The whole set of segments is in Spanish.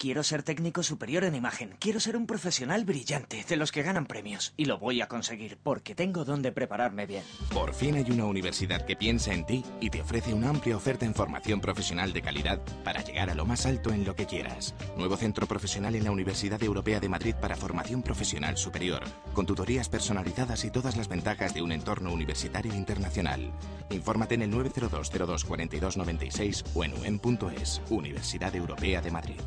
Quiero ser técnico superior en imagen. Quiero ser un profesional brillante, de los que ganan premios. Y lo voy a conseguir, porque tengo donde prepararme bien. Por fin hay una universidad que piensa en ti y te ofrece una amplia oferta en formación profesional de calidad para llegar a lo más alto en lo que quieras. Nuevo centro profesional en la Universidad Europea de Madrid para formación profesional superior, con tutorías personalizadas y todas las ventajas de un entorno universitario internacional. Infórmate en el 902 02 42 96 o en uen.es, Universidad Europea de Madrid.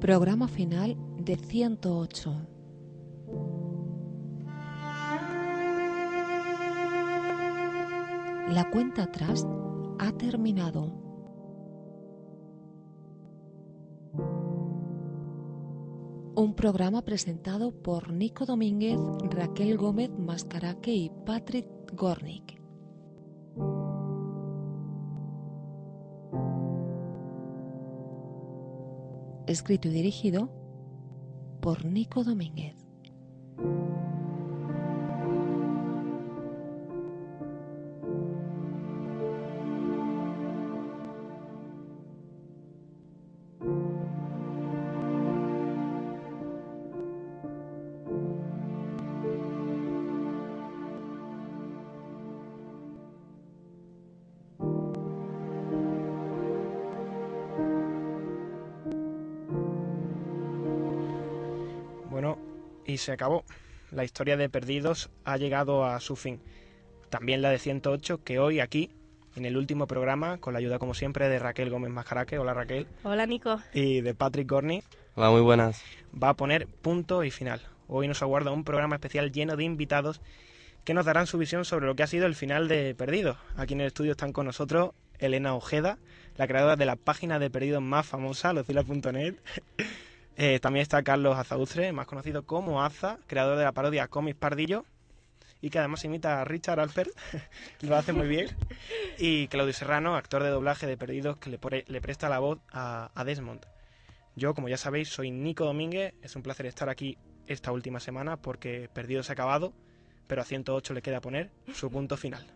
Programa final de 108. La cuenta atrás ha terminado. Un programa presentado por Nico Domínguez, Raquel Gómez Mascaraque y Patrick Gornick. Escrito y dirigido por Nico Domínguez. Y se acabó. La historia de Perdidos ha llegado a su fin. También la de 108, que hoy aquí, en el último programa, con la ayuda como siempre de Raquel Gómez Mascaraque, hola Raquel, Hola Nico. y de Patrick Gorney, Hola, muy buenas. va a poner punto y final. Hoy nos aguarda un programa especial lleno de invitados que nos darán su visión sobre lo que ha sido el final de Perdidos. Aquí en el estudio están con nosotros Elena Ojeda, la creadora de la página de Perdidos más famosa, locila.net. Eh, también está Carlos Azaustre, más conocido como Aza, creador de la parodia Comics Pardillo, y que además imita a Richard Alpert, lo hace muy bien. Y Claudio Serrano, actor de doblaje de Perdidos, que le, presta la voz a, a Desmond. Yo, como ya sabéis, soy Nico Domínguez. Es un placer estar aquí esta última semana porque Perdidos ha acabado, pero a 108 le queda poner su punto final.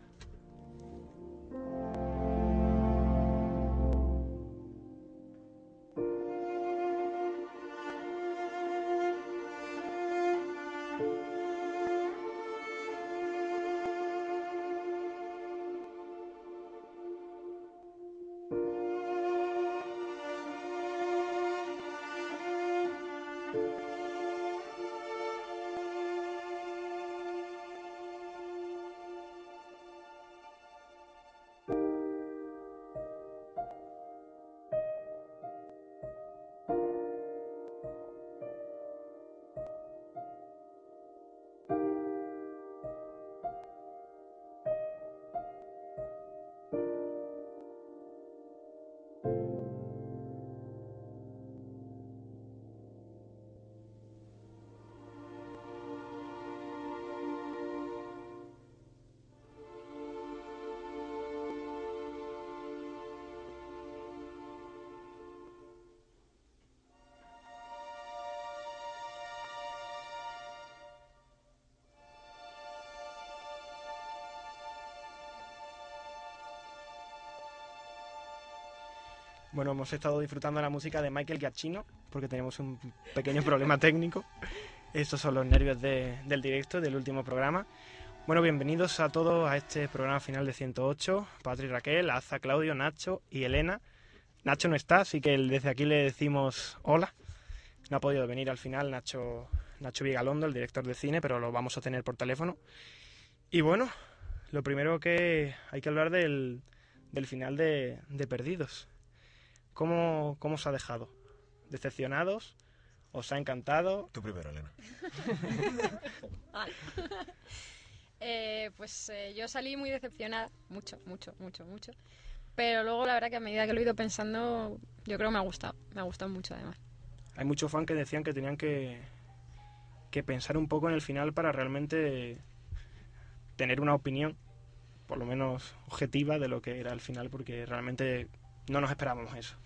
Bueno, hemos estado disfrutando la música de Michael Giacchino porque tenemos un pequeño problema técnico. Estos son los nervios de- del directo, del último programa. Bueno, bienvenidos a todos a este programa final de 108. Patrick Raquel, Aza, Claudio, Nacho y Elena. Nacho no está, así que desde aquí le decimos hola. No ha podido venir al final Nacho, Nacho Vigalondo, el director de cine, pero lo vamos a tener por teléfono. Y bueno, lo primero que hay que hablar del, del final de, de Perdidos. ¿Cómo, ¿Cómo os ha dejado? ¿Decepcionados? ¿Os ha encantado? Tú primero, Elena. Eh, pues eh, yo salí muy decepcionada, mucho, mucho, mucho, mucho. Pero luego la verdad que a medida que lo he ido pensando, yo creo que me ha gustado, me ha gustado mucho además. Hay muchos fans que decían que tenían que, que pensar un poco en el final para realmente tener una opinión, por lo menos objetiva, de lo que era el final, porque realmente no nos esperábamos eso.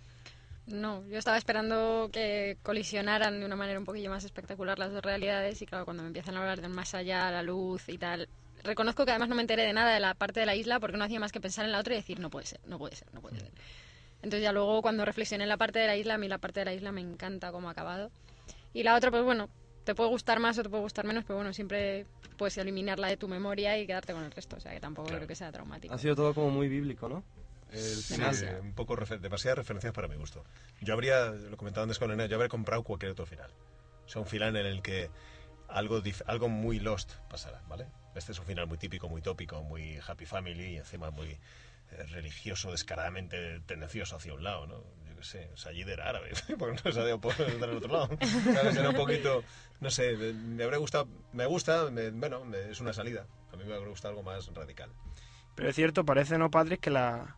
No, yo estaba esperando que colisionaran de una manera un poquillo más espectacular las dos realidades y claro, cuando me empiezan a hablar del más allá, la luz y tal, reconozco que además no me enteré de nada de la parte de la isla porque no hacía más que pensar en la otra y decir, no puede ser, no puede ser, no puede ser. Entonces ya luego cuando reflexioné en la parte de la isla, a mí la parte de la isla me encanta cómo ha acabado. Y la otra, pues bueno, te puede gustar más o te puede gustar menos, pero bueno, siempre puedes eliminarla de tu memoria y quedarte con el resto, o sea que tampoco Claro. creo que sea traumático. Ha sido todo como muy bíblico, ¿no? Final. eh, un poco refer- demasiadas referencias para mi gusto. Yo habría, lo comentaba antes con Elena, yo habría comprado cualquier otro final. O sea, un final en el que algo, algo muy Lost pasara, ¿vale? Este es un final muy típico, muy tópico, muy happy family y encima muy eh, religioso, descaradamente tendencioso hacia un lado, ¿no? Yo qué sé, Sayid era árabe, porque no sabía por estar al otro lado. ¿Sabes? Era un poquito, no sé, me, me habría gustado, me gusta, me- bueno, me- es una salida. A mí me habría gustado algo más radical. Pero es cierto, parece, ¿no, Patrick, que la,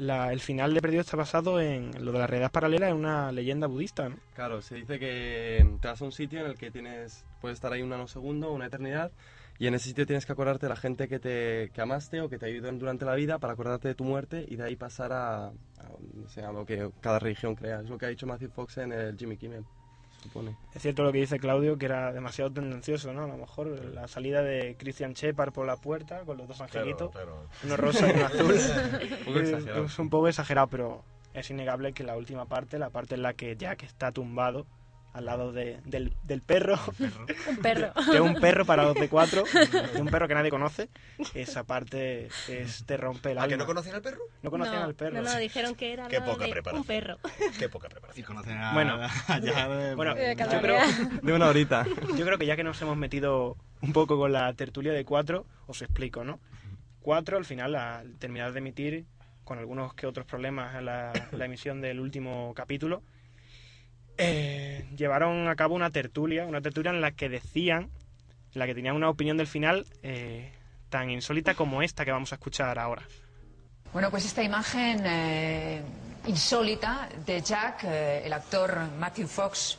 la- el final de Perdido está basado en lo de la realidad paralela, en una leyenda budista, ¿no? Claro, se dice que te vas a un sitio en el que tienes, puedes estar ahí un nanosegundo, una eternidad, y en ese sitio tienes que acordarte de la gente que te que amaste o que te ayudó durante la vida para acordarte de tu muerte y de ahí pasar a, a, a lo que cada religión crea. Es lo que ha dicho Matthew Fox en el Jimmy Kimmel, supone. Es cierto lo que dice Claudio, que era demasiado tendencioso, ¿no? A lo mejor la salida de Christian Shepard por la puerta con los dos angelitos, claro. uno rosa y uno azul. Un poco es, exagerado. es un poco exagerado, pero es innegable que la última parte, la parte en la que Jack está tumbado al lado de- del, del perro, Un perro. de un perro para dos de cuatro, de un perro que nadie conoce, esa parte es, te rompe el ¿A que no conocían al perro? No conocían al perro. No, no, dijeron que era Qué poca de preparación. un perro. Qué poca preparación. Y conocen a, Bueno. allá de- Bueno, yo creo. De una horita. yo creo que ya que nos hemos metido un poco con la tertulia de cuatro, os explico, ¿no? Cuatro, al final, al terminar de emitir, con algunos que otros problemas la, la emisión del último capítulo, eh, llevaron a cabo una tertulia, una tertulia en la que decían, en la que tenían una opinión del final eh, tan insólita como esta que vamos a escuchar ahora. Bueno, pues esta imagen eh, insólita de Jack, eh, el actor Matthew Fox,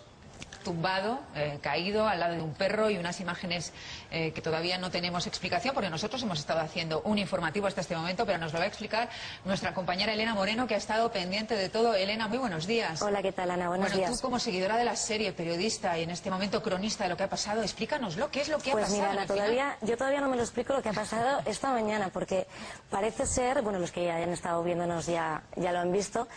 tumbado, eh, caído al lado de un perro y unas imágenes eh, que todavía no tenemos explicación porque nosotros hemos estado haciendo un informativo hasta este momento, pero nos lo va a explicar nuestra compañera Elena Moreno que ha estado pendiente de todo. Elena, muy buenos días. Hola, ¿qué tal, Ana? Buenos bueno, días. tú como seguidora de la serie, periodista y en este momento cronista de lo que ha pasado, explícanoslo, ¿qué es lo que ha Pues pasado? mira, Ana, el final? todavía, yo todavía no me lo explico lo que ha pasado esta mañana, porque parece ser, bueno, los que ya hayan estado viéndonos ya, ya lo han visto,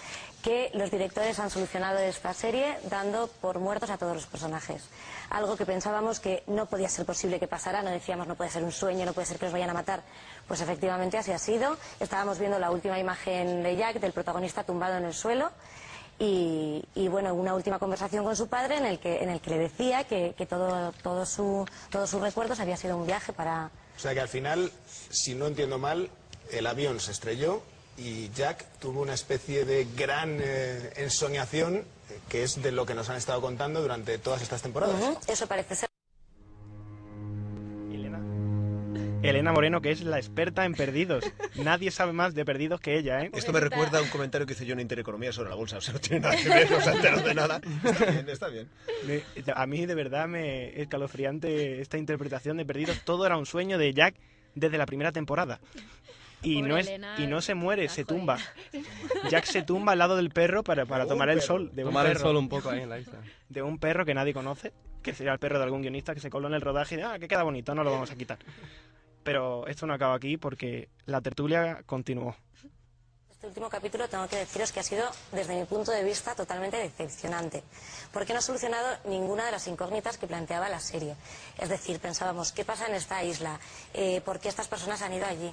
que los directores han solucionado esta serie dando por muertos a todos los personajes. Algo que pensábamos que no podía ser posible que pasara, no decíamos no puede ser un sueño, no puede ser que los vayan a matar. Pues efectivamente así ha sido. Estábamos viendo la última imagen de Jack, del protagonista tumbado en el suelo. Y, bueno, una última conversación con su padre en el que, en el que le decía que, que todo, todo su, todos sus recuerdos había sido un viaje para... O sea que al final, si no entiendo mal, el avión se estrelló y Jack tuvo una especie de gran eh, ensoñación eh, que es de lo que nos han estado contando durante todas estas temporadas. Ujú, Eso parece ser. Elena. Elena Moreno, que es la experta en perdidos. Nadie sabe más de perdidos que ella, ¿eh? Esto me recuerda a un comentario que hice yo en Intereconomía sobre la bolsa. O sea, no tiene nada que ver, no se ha enterado de nada. Está bien, está bien. Me- a mí de verdad me escalofriante esta interpretación de Perdidos. Todo era un sueño de Jack desde la primera temporada. Y Pobre no, es, Elena, y no se muere, se tumba. Jack se tumba al lado del perro para, para Un tomar el sol. De un, Tomar el perro, sol un poco ahí en la isla. de un perro que nadie conoce, que sería el perro de algún guionista que se coló en el rodaje y de, ah, que queda bonito, no lo vamos a quitar. Pero esto no acaba aquí porque la tertulia continuó. Este último capítulo tengo que deciros que ha sido, desde mi punto de vista, totalmente decepcionante, porque no ha solucionado ninguna de las incógnitas que planteaba la serie. Es decir, pensábamos, ¿qué pasa en esta isla? Eh, ¿Por qué estas personas han ido allí?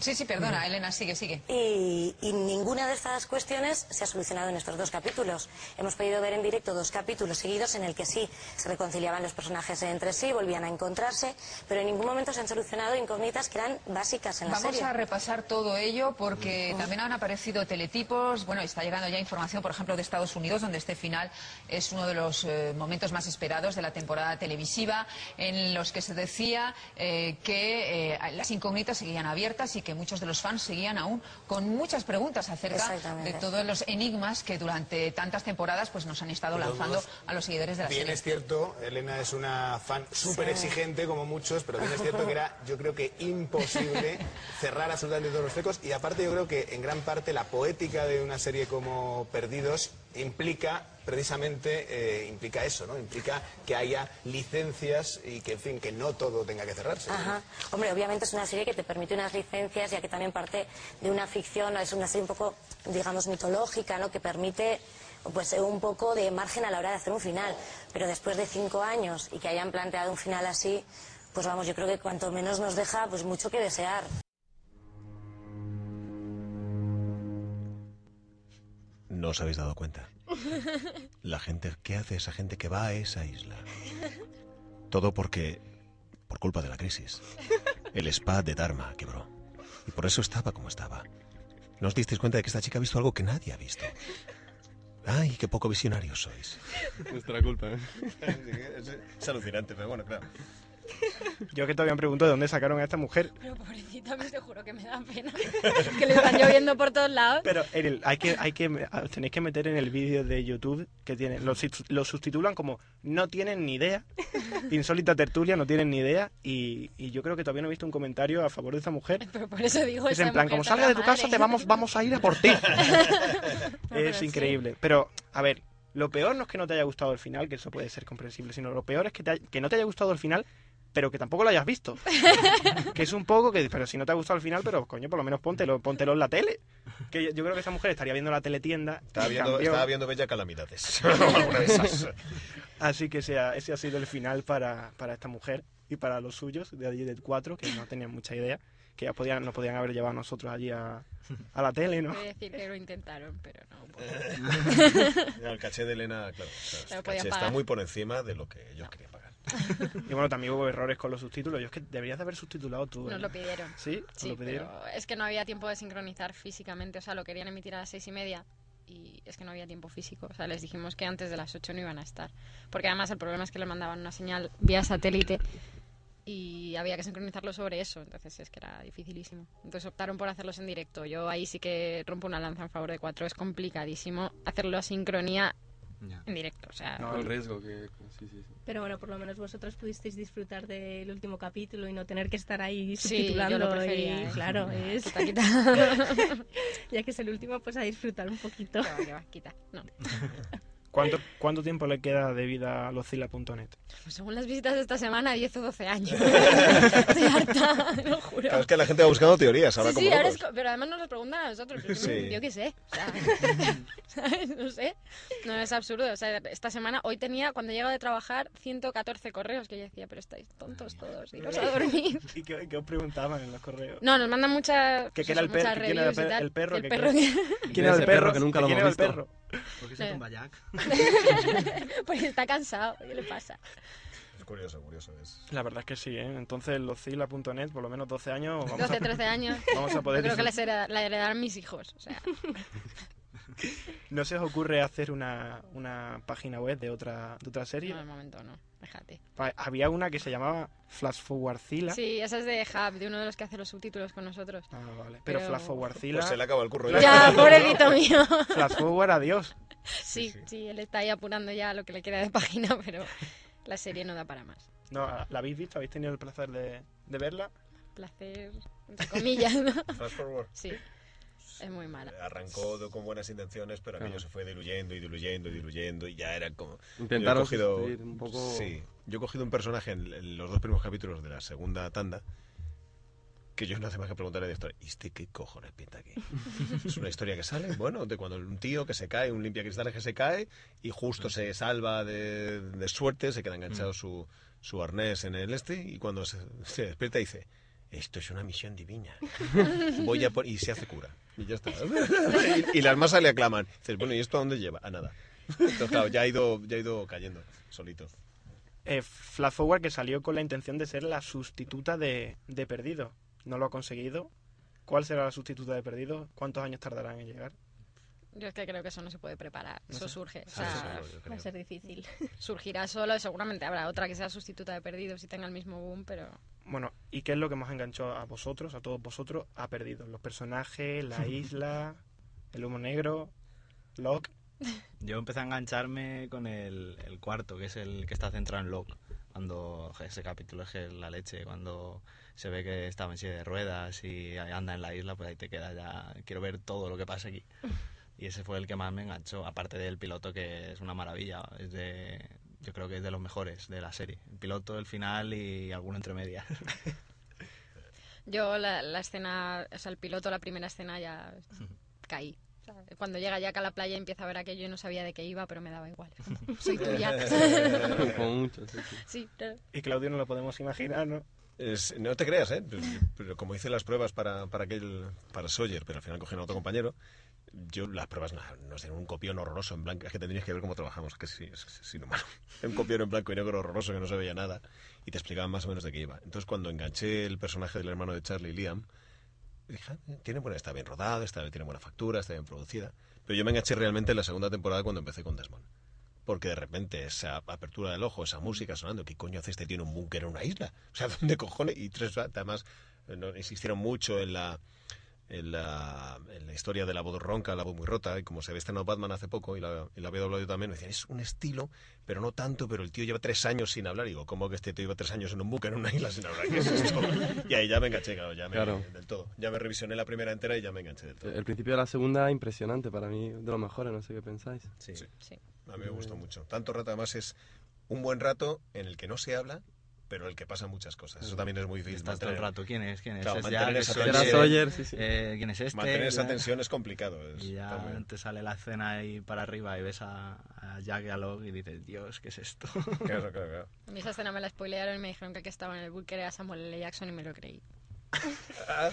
Sí, sí, perdona, Elena, sigue, sigue. Y, y ninguna de estas cuestiones se ha solucionado en estos dos capítulos. Hemos podido ver en directo dos capítulos seguidos en el que sí se reconciliaban los personajes entre sí, volvían a encontrarse, pero en ningún momento se han solucionado incógnitas que eran básicas en la Vamos serie. a repasar todo ello porque también han aparecido teletipos. Bueno, está llegando ya información, por ejemplo, de Estados Unidos, donde este final es uno de los eh, momentos más esperados de la temporada televisiva, en los que se decía eh, que eh, las incógnitas seguían abiertas y que muchos de los fans seguían aún con muchas preguntas acerca de todos los enigmas que durante tantas temporadas pues nos han estado todos lanzando a los seguidores de la Bien serie. es cierto, Elena es una fan súper Sí. exigente como muchos, pero bien es cierto que era, yo creo que imposible cerrar absolutamente todos los flecos y aparte yo creo que en gran parte la poética de una serie como Perdidos implica precisamente eh, implica eso, ¿no? Implica que haya licencias y que en fin que no todo tenga que cerrarse. Ajá. Hombre, obviamente es una serie que te permite unas licencias, ya que también parte de una ficción, es una serie un poco, digamos, mitológica, ¿no? Que permite pues un poco de margen a la hora de hacer un final. Pero después de cinco años y que hayan planteado un final así, pues vamos, yo creo que cuanto menos nos deja, pues mucho que desear. No os habéis dado cuenta. La gente, ¿qué hace esa gente que va a esa isla? Todo porque, por culpa de la crisis, el spa de Dharma quebró. Y por eso estaba como estaba. ¿No os disteis cuenta de que esta chica ha visto algo que nadie ha visto? ¡Ay, qué poco visionarios sois! Nuestra culpa, ¿eh? es, es alucinante, pero bueno, claro. Yo que todavía me pregunto de dónde sacaron a esta mujer. Pero pobrecita, me te juro que me da pena. que le están lloviendo por todos lados. Pero Eril, hay que, hay que, tenéis que meter en el vídeo de YouTube que tiene, lo, lo subtitulan como no tienen ni idea, insólita tertulia, no tienen ni idea, y, y yo creo que todavía no he visto un comentario a favor de esa mujer. Pero por eso digo, Es en plan, como salga de tu madre. casa, te vamos, vamos a ir a por ti. es sí. increíble. Pero, a ver, lo peor no es que no te haya gustado el final, que eso puede ser comprensible, sino lo peor es que, te que no te haya gustado el final, pero que tampoco lo hayas visto. que es un poco que, pero si no te ha gustado el final, pero coño, por lo menos póntelo, póntelo en la tele. Que yo, yo creo que esa mujer estaría viendo la teletienda. Estaba viendo, estaba viendo Bella Calamidades. Alguna de esas. Así que ese ha, ese ha sido el final para, para esta mujer y para los suyos de allí del 4, que no tenían mucha idea, que ya podían, nos podían haber llevado a nosotros allí a, a la tele, ¿no? Voy a decir que lo intentaron, pero no. Ya, el caché de Elena, claro, claro, el caché está muy por encima de lo que ellos querían pagar. Y bueno, también hubo errores con los subtítulos. Yo es que deberías de haber subtitulado tú. Nos ¿eh? lo pidieron. ¿Sí? ¿Os Sí, lo pidieron? pero es que no había tiempo de sincronizar físicamente. O sea, lo querían emitir a las seis y media y es que no había tiempo físico. O sea, les dijimos que antes de las ocho no iban a estar. Porque además el problema es que le mandaban una señal vía satélite y había que sincronizarlo sobre eso. Entonces es que era dificilísimo. Entonces optaron por hacerlos en directo. Yo ahí sí que rompo una lanza en favor de cuatro. Es complicadísimo hacerlo a sincronía en directo. O sea, No, el riesgo que... Sí, sí, sí. Pero bueno, por lo menos vosotros pudisteis disfrutar del último capítulo y no tener que estar ahí Sí, subtitulando. yo lo prefería, y, ¿eh? Claro, es. Quita, quita. ya que es el último, pues a disfrutar un poquito. Que va, quita. No. ¿Cuánto, ¿Cuánto tiempo le queda de vida a locila.net? Pues según las visitas de esta semana, 10 o 12 años. Estoy harta, lo juro. Claro, es que la gente va buscando teorías ahora Sí, como sí, ahora es pero además nos lo preguntan a nosotros. pero Sí. Yo, yo qué sé. O sea, ¿sabes? No sé. No, es absurdo. O sea, esta semana, hoy tenía, cuando llego de trabajar, 114 correos que yo decía, pero estáis tontos todos, iros a dormir. ¿Y qué, qué os preguntaban en los correos? No, nos mandan muchas, ¿Que pues era el, eso, per- muchas que quién era el, perro? El perro quién- que- ¿Quién era el perro? que nunca lo ¿Quién hemos era el visto? ¿Por qué se tumba Jack? Pues está cansado, ¿qué le pasa? Es curioso, curioso. Es... La verdad es que sí, ¿eh? Entonces, locila.net, por lo menos 12 años. Vamos 12, a, 13 años. Vamos a poder Yo creo que la, disfrutar. hereda- la heredarán mis hijos. O sea, ¿No se os ocurre hacer una, una página web de otra, de otra serie? no, de momento no. Déjate. Había una que se llamaba Flash Forwardcila. Sí, esa es de Hub, de uno de los que hace los subtítulos con nosotros. Ah, vale. Pero, Pero- Flash Forwardcila... Pues se le acaba el curro Ya, pobrecito mío. Flash Forward, adiós. Sí, sí, él está ahí apurando ya lo que le queda de página, pero la serie no da para más. No, ¿La habéis visto? ¿Habéis tenido el placer de, de verla? Placer, entre comillas, ¿no? Fast forward. Sí, es muy mala. Arrancó con buenas intenciones, pero aquello se fue diluyendo y diluyendo y diluyendo y ya era como... Intentaron cogido, un poco- Sí, yo he cogido un personaje en, en los dos primeros capítulos de la segunda tanda que yo no hace más que preguntarle de esto. ¿Y este qué cojones pinta aquí? es una historia que sale, bueno, de cuando un tío que se cae, un limpiacristales que se cae y justo se salva de, de suerte, se queda enganchado su, su arnés en el este y cuando se, se despierta dice... Esto es una misión divina. Voy a por- y se hace cura. Y ya está. y, y las masas le aclaman. Dices, bueno, ¿y esto a dónde lleva? A nada. Entonces, claro, ya ha ido, ya ha ido cayendo solito. Eh, Flash Forward que salió con la intención de ser la sustituta de, de Perdido. No lo ha conseguido. ¿Cuál será la sustituta de Perdido? ¿Cuántos años tardarán en llegar? Yo es que creo que eso no se puede preparar, No eso sé. surge. O Sí, sea, sí, Va a ser difícil. surgirá solo y seguramente habrá otra que sea sustituta de perdidos y tenga el mismo boom, pero Bueno, ¿y qué es lo que más enganchó a vosotros, a todos vosotros, a Perdidos? Los personajes, la isla, el humo negro, Locke. Yo empecé a engancharme con el, el cuarto, que es el que está centrado en Locke. Cuando ese capítulo es la leche, cuando se ve que estaba en silla de ruedas y anda en la isla, pues ahí te queda ya. Quiero ver todo lo que pasa aquí. Y ese fue el que más me enganchó, aparte del piloto, que es una maravilla. Es de, yo creo que es de los mejores de la serie. El piloto, el final y alguno entre medias. Yo la, la escena, o sea, el piloto, la primera escena ya caí. O sea, Cuando llega Jack a la playa y empieza a ver aquello, yo no sabía de qué iba, pero me daba igual. Soy tuya. Como mucho, sí, claro. Y Claudio no lo podemos imaginar, ¿no? Es- no te creas, ¿eh? Pero, pero como hice las pruebas para, para aquel para Sawyer, pero al final cogieron a otro compañero, yo las pruebas no, nos dieron un copión horroroso en blanco. Es que tendrías que ver cómo trabajamos, que sí, es, es inhumano. Un copión en blanco y negro horroroso que no se veía nada y te explicaban más o menos de qué iba. Entonces, cuando enganché el personaje del hermano de Charlie, Liam, dije, "Ah, tiene buena, está bien rodado, está, tiene buena factura, está bien producida. Pero yo me enganché realmente en la segunda temporada cuando empecé con Desmond. Porque de repente esa apertura del ojo, esa música sonando, ¿qué coño hace este tío un búnker en una isla? O sea, ¿dónde cojones? Y tres, además, eh, no, insistieron mucho en la, en la, en la historia de la voz ronca, la voz muy rota, y como se ve estrenado Batman hace poco, y la, y la había doblado yo también, me decían, es un estilo, pero no tanto, pero el tío lleva tres años sin hablar. Y digo, ¿cómo que este tío lleva tres años en un búnker en una isla sin hablar? ¿Qué es esto? Y ahí ya me enganché, claro, ya me, Claro. del todo. Ya me revisioné la primera entera y ya me enganché del todo. El principio de la segunda, impresionante para mí, de los mejores, no sé qué pensáis. Sí. A mí me gustó mucho. Tanto rato, además, es un buen rato en el que no se habla, pero el que pasan muchas cosas. Eso también es muy difícil. Estás todo el mantener- rato, ¿quién es? ¿Quién es? Claro, ¿Es mantener Jack? esa ¿Es tensión- Sawyer? sí, sí. Eh, ¿Quién es este? Mantener esa Ya. tensión es complicado. es- Y ya bien. te sale la escena ahí para arriba y ves a, a Jack y a Locke y dices, Dios, ¿qué es esto? Claro, claro, claro. A mí esa escena me la spoilearon y me dijeron que el que estaba en el búnker era Samuel L. Jackson y me lo creí.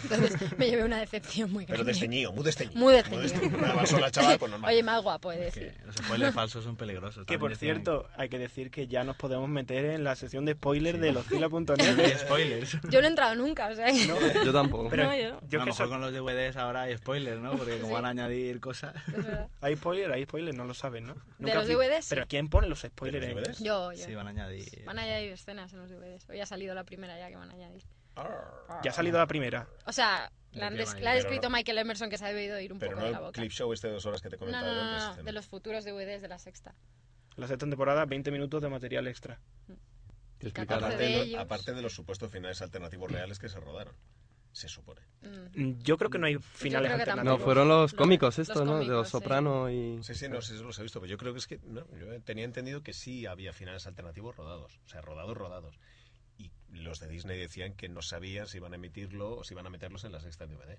Entonces me llevé una decepción muy Pero grande. desteñido, muy desteñido. Muy desteñido. Una chaval, pues normal. Oye, más guapo, he de decir. Los spoilers falsos son peligrosos. Que por cierto, hay que decir que ya nos podemos meter en la sesión de spoilers de loscila.net. Spoilers. Yo no he entrado nunca, o sea que... Yo tampoco. Pero No, yo. yo a lo mejor so- con los DVDs ahora hay spoilers, ¿no? Porque como Sí. van a añadir cosas... hay spoilers, hay spoilers, no lo saben, ¿no? De los DVDs, sí. Pero ¿quién pone los spoilers? ¿De los en- DVDs? Yo, yo. Sí, van a añadir... Van a añadir escenas en los DVDs. Hoy ha salido la primera ya que van a añadir. Ya ha salido la primera. O sea, ¿De la, han la ha descrito no- Michael Emerson que se ha debido ir un Pero poco no de la el boca. clip show este de dos horas que te No, comentaba no, no, antes. no, de no. los futuros DVDs de la sexta. La sexta temporada, 20 minutos de material extra. Te Catorce explicará. Aparte de de, lo- ellos. aparte de los supuestos finales alternativos reales que se rodaron. Se supone. Mm. Mm, Yo creo que no hay finales alternativos. No, fueron los Los- cómicos los estos, ¿no? De cómicos, los sí. Soprano y... Sí, sí, no sé si los he visto, pero yo creo que es que no, yo tenía entendido que sí había finales alternativos rodados, o sea, rodados, rodados. Los de Disney decían que no sabían si iban a emitirlo o si iban a meterlos en la sexta DVD.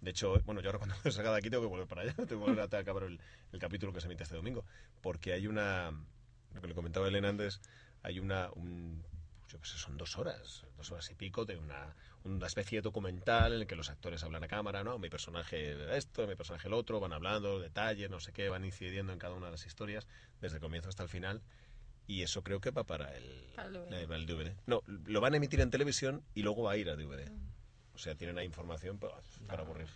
De hecho, bueno, yo ahora cuando me salga de aquí tengo que volver para allá, tengo que volver a acabar el, el capítulo que se emite este domingo, porque hay una, lo que le comentaba Elena antes, hay una, un, yo qué sé, son dos horas, dos horas y pico de una, una especie de documental en el que los actores hablan a cámara, ¿no? Mi personaje esto, mi personaje el otro, van hablando, detalles, no sé qué, van incidiendo en cada una de las historias, desde el comienzo hasta el final. Y eso creo que va para el, Para el DVD. eh, para el DVD. No, lo van a emitir en televisión y luego va a ir a DVD. O sea, tienen ahí información para, para aburrir.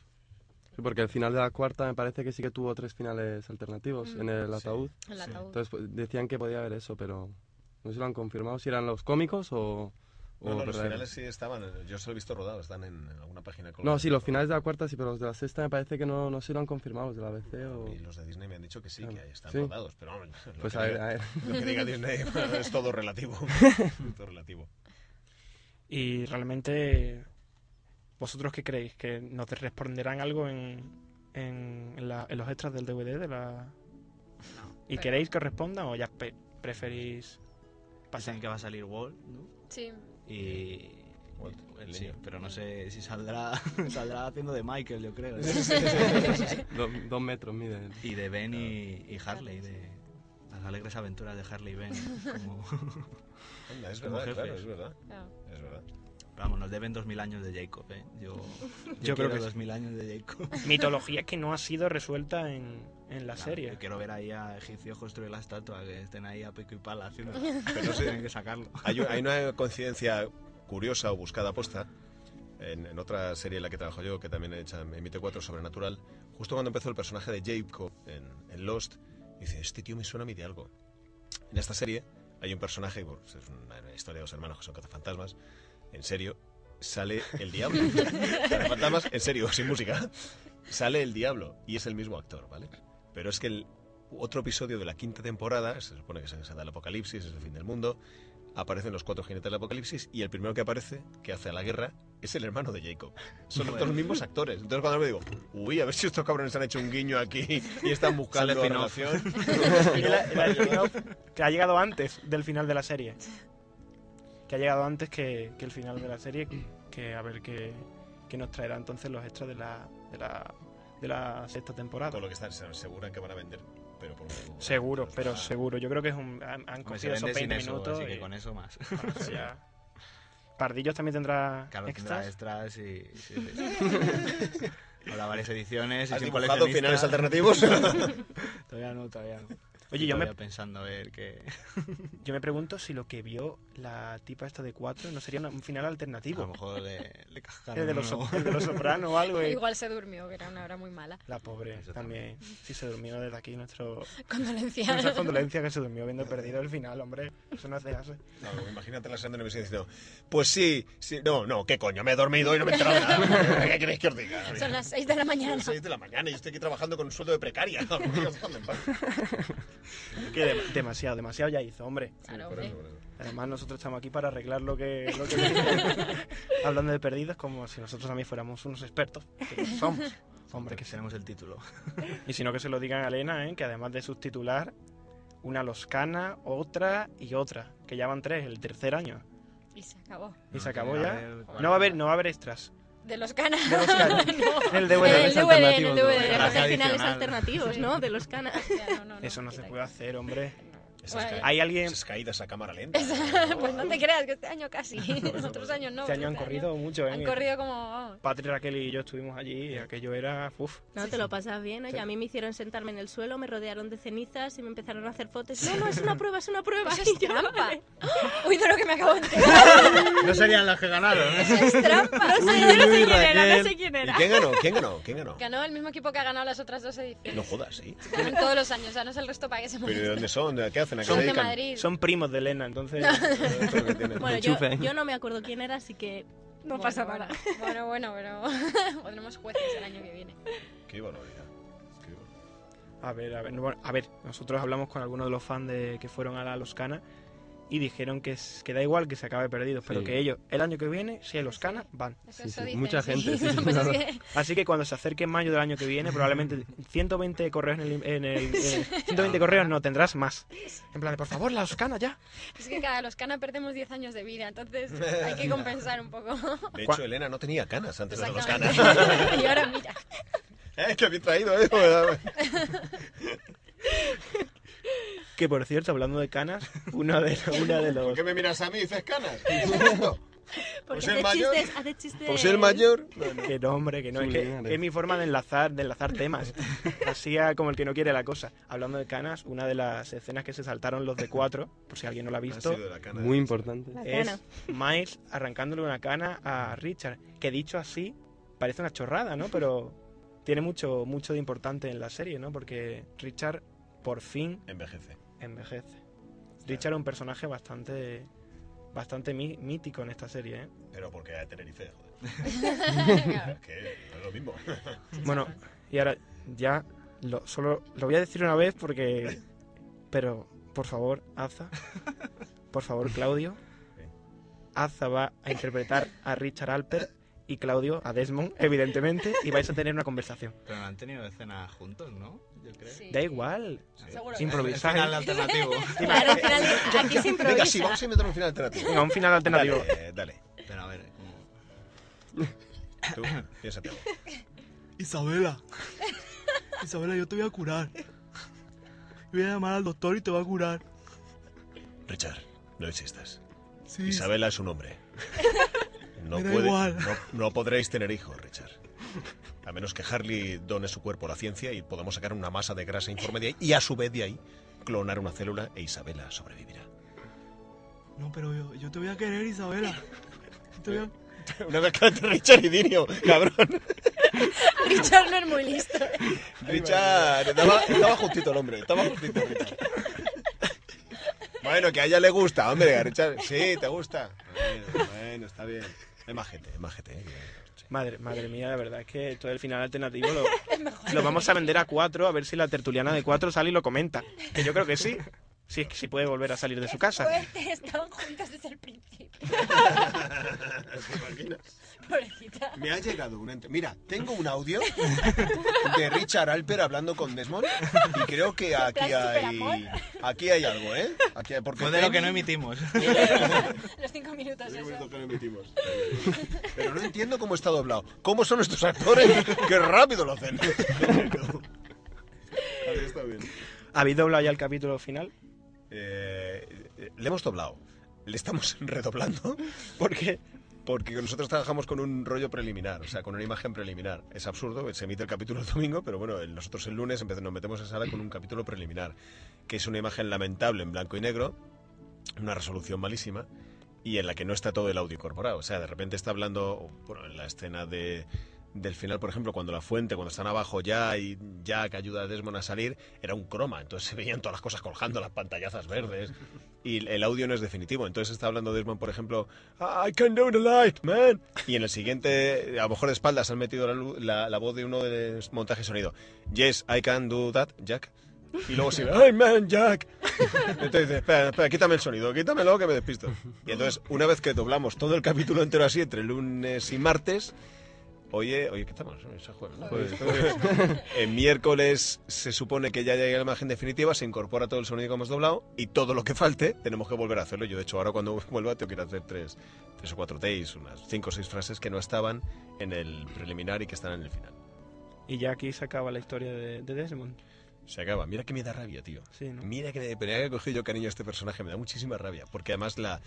Sí, porque el final de la cuarta me parece que sí que tuvo tres finales alternativos Mm. en el ataúd. El ataúd. Entonces pues, decían que podía haber eso, pero no sé si lo han confirmado, si eran los cómicos o... No, no, los finales sí estaban, eh, yo se lo he visto rodado, están en alguna página. No, colgada. sí, los finales de la cuarta sí, pero los de la sexta me parece que no, no si lo han confirmado, los de la ABC o... Y los de Disney me han dicho que sí, Claro. que están Sí. rodados, pero vamos, lo, Pues que a ver, diga, a ver. lo que diga Disney es todo relativo. todo relativo. Y realmente, ¿vosotros qué creéis? ¿Que nos responderán algo en, en, la- en los extras del DVD? de la ¿Y Pero- queréis que os respondan o ya pe- preferís pasar? Dicen que va a salir Wall, ¿no? Sí. Y... Walt, el Sí, niño. pero no sé si saldrá saldrá haciendo de Michael, yo creo. Do- dos metros mide. Y de Ben y, y Harley, de las alegres aventuras de Harley y Ben. Como... Anda, es como verdad, claro, jefes. es verdad. Claro. Es verdad. Vamos, nos deben dos mil años de Jacob, ¿eh? Yo, yo, Yo creo que dos sí. mil años de Jacob. Mitología que no ha sido resuelta en, en la Claro, serie. yo quiero ver ahí a egipcios construir la estatua, que estén ahí a pico y pala haciendo. Pero no tienen que sacarlo. Hay, hay una coincidencia curiosa o buscada aposta en, en otra serie en la que trabajo yo, que también he hecho en MT4 Sobrenatural, justo cuando empezó el personaje de Jacob en, en Lost, dice, este tío me suena a mí de algo. En esta serie hay un personaje, pues, es una historia de dos hermanos que son cazafantasmas, en serio, sale el diablo. Para fantasmas, en serio, sin música. Sale el diablo y es el mismo actor, ¿vale? Pero es que el otro episodio de la quinta temporada, se supone que se da el apocalipsis, es el fin del mundo, aparecen los cuatro jinetes del apocalipsis y el primero que aparece, que hace la guerra, es el hermano de Jacob. Son Bueno. los mismos actores. Entonces cuando me digo, uy, a ver si estos cabrones han hecho un guiño aquí y están buscando spin-off. relación. Y la- la spin-off que ha llegado antes del final de la serie. Que ha llegado antes que, que el final de la serie. Que a ver qué, qué nos traerá entonces los extras de la, de la, de la sexta temporada. Con lo que están, se aseguran que van a vender, pero por un Seguro, pero seguro. Yo creo que es un, han, han cogido esos vende sin 20 eso, minutos. así que y- con eso más. Ya. Pardillos también tendrá Claro, tendrá extras. extras y... sí, sí. Habrá varias ediciones y ¿Has sin dibujado finales alternativos? todavía no, todavía no. Oye, yo me, pensando a ver qué... yo me pregunto si lo que vio la tipa esta de 4 no sería un final alternativo. A lo mejor le, le cascaron El de los, el de los sopranos o algo. eh. Igual se durmió, que era una hora muy mala. La pobre también. Si se durmió desde aquí nuestro... Condolencias. Nuestra condolencia que se durmió viendo perdido el final, hombre. Eso no se hace. No, imagínate la senda de televisión diciendo, pues sí, sí, no, no, qué coño, me he dormido y no me he enterado de nada. ¿Qué queréis que os diga? Son las 6 de la mañana. Son las 6 de la mañana y estoy aquí trabajando con un sueldo de precaria. Que de- demasiado, demasiado ya hizo, hombre. Claro, hombre. Además, nosotros estamos aquí para arreglar lo que... Lo que Hablando de perdidos, como si nosotros también fuéramos unos expertos. Que somos. Hombre, que tenemos el título. Y si no, que se lo digan a Elena, ¿eh? que además de subtitular, una loscana, otra y otra. Que ya van tres, el tercer año. Y se acabó. Y se acabó ya. No va a haber, no va a haber extras. De los canas. De los canas. No. El DVD. El DVD, el DVD. Podríamos hacer finales alternativos, ¿no? De los canas. Eso no se puede hacer, hombre. Esas, Hay alguien... esas caídas a cámara lenta. pues no te creas que este año casi. Otros años no. Este año han este corrido mucho, ¿eh? Han corrido como... vamos. Patri, Raquel y yo estuvimos allí y aquello era... Uf. No, te lo pasas bien, oye. A mí me hicieron sentarme en el suelo, me rodearon de cenizas y me empezaron a hacer fotos. No, no, es una prueba, es una prueba. Eso es trampa. Uy, de lo que me acabo de enterar. No serían las que ganaron, ¿eh? Eso es trampa. No sé, Uy, yo no sé uy, quién era, no sé quién ¿Y era. quién ganó? ¿Quién ganó? ¿Quién ganó? Ganó el mismo equipo que ha ganado las otras dos ediciones. No jodas, sí. Ganan todos los años, o sea, no es el resto para que se ¿Pero de dónde son? ¿De qué hacen? ¿A qué Son se de dedican? Madrid. Son primos de Elena, entonces... Lo que. Bueno, yo, yo no me acuerdo quién era, así que no Bueno, pasa bueno. nada. Bueno, bueno, pero pondremos jueces el año que viene. Qué barbaridad. Qué barbaridad. A ver, a ver, no, bueno, a ver, nosotros hablamos con algunos de los fans de, que fueron a la Loscana y dijeron que, es- que da igual que se acabe perdidos, pero Sí. que ellos el año que viene, si hay Loscana, van. Sí, sí, mucha gente, sí, sí, Pues es claro. que- Así que cuando se acerque en mayo del año que viene, probablemente 120 correos en el, en el- en- 120 correos no tendrás más. En plan de, por favor, la Loscana ya. Es que cada los cana perdemos 10 años de vida, entonces hay que compensar un poco. De hecho, Elena no tenía canas antes de los canas. Y ahora mira. Eh, que bien traído, ¿eh? Que por cierto, hablando de canas, una de, una de ¿Por los... qué me miras a mí y dices canas? Porque Pues el mayor- chistes, hace chistes. Por ser mayor. Que no, hombre, que no, es que es mi forma de enlazar, de enlazar temas. Así como el que no quiere la cosa. Hablando de canas, una de las escenas que se saltaron los de cuatro, por si alguien no la ha Ha visto, de. Muy importante. Es. Miles arrancándole una cana a Richard. Que dicho así, parece una chorrada, ¿no? Pero tiene mucho, mucho de importante en la serie, ¿no? Porque Richard por fin Envejece. envejece. Richard es un personaje bastante bastante mí- mítico en esta serie, ¿eh? Pero porque era de Tenerife, joder. Es que no es lo mismo. Bueno, y ahora ya lo, solo lo voy a decir una vez porque... Pero, por favor, Aza, por favor, Claudio, Aza va a interpretar a Richard Alper y Claudio a Desmond, evidentemente, y vais a tener una conversación. Pero no han tenido escenas juntos, ¿no? Yo creo. Sí. Da igual, que improvisar. Final alternativo. Claro, al final, aquí se Venga, improvisa. sí, vamos a inventar un final alternativo. Venga, un final alternativo. Dale, dale. Pero a ver, como... Tú. Isabela. Isabela, yo te voy a curar. Voy a llamar al doctor y te va a curar. Richard, no existas. Sí. Isabela es su nombre. No, puede- igual. no, no podréis tener hijos, Richard. A menos que Harley done su cuerpo a la ciencia y podamos sacar una masa de grasa informe de ahí y a su vez de ahí clonar una célula e Isabela sobrevivirá. No, pero yo, yo te voy a querer, Isabela. Te voy a- Una mezcla entre Richard y Dinio, cabrón. Richard no es muy listo. Richard, estaba, estaba justito el hombre, estaba justito Richard. Bueno, que a ella le gusta, hombre, a Richard. Sí, te gusta. Bueno, Bueno, está bien. Es majete, es majete. ¿eh? Madre, madre mía, la verdad es que todo el final alternativo lo, lo vamos a vender a cuatro, a ver si la tertuliana de cuatro sale y lo comenta. Que yo creo que sí. Si es que si puede volver a salir de su casa. Fuerte, estaban juntas desde el principio. Pobrecita. Me ha llegado una... Mira, tengo un audio de Richard Alper hablando con Desmond y creo que aquí hay... Aquí hay algo, ¿eh? Aquí hay, porque de lo que no emitimos. Los cinco minutos, que no emitimos. Pero no entiendo cómo está doblado. ¿Cómo son estos actores? ¡Qué rápido lo hacen! Vale, está bien. ¿Habéis doblado ya el capítulo final? Eh, eh, le hemos doblado. Le estamos redoblando. ¿Por qué? Porque nosotros trabajamos con un rollo preliminar, o sea, con una imagen preliminar. Es absurdo, se emite el capítulo el domingo, pero bueno, nosotros el lunes nos metemos en sala con un capítulo preliminar, que es una imagen lamentable en blanco y negro, una resolución malísima, y en la que no está todo el audio incorporado. O sea, de repente está hablando, bueno, en la escena de, del final, por ejemplo, cuando la fuente, cuando están abajo ya y Jack ayuda a Desmond a salir, era un croma, entonces se veían todas las cosas colgando, las pantallazas verdes, y el audio no es definitivo. Entonces está hablando Desmond, por ejemplo, I can do the light, man. Y en el siguiente, a lo mejor de espaldas, han metido la, la- la voz de uno de los montajes sonido. Yes, I can do that, Jack. Y luego sigue, ¡ay, man, Jack! Entonces dice, espera, espera, quítame el sonido, quítamelo que me despisto. Y entonces, una vez que doblamos todo el capítulo entero así, entre lunes y martes, oye, oye, ¿qué estamos? Es jueves, ¿no? Jueves. Entonces, el miércoles se supone que ya llega la imagen definitiva, se incorpora todo el sonido que hemos doblado y todo lo que falte tenemos que volver a hacerlo. Yo, de hecho, ahora cuando vuelva tengo que ir a hacer tres, tres o cuatro takes, unas cinco o seis frases que no estaban en el preliminar y que están en el final. Y ya aquí se acaba la historia de, de Desmond. Se acaba. Mira que me da rabia, tío. Sí, ¿no? Mira que me, pero que cogido yo cariño a este personaje, me da muchísima rabia. Porque además la,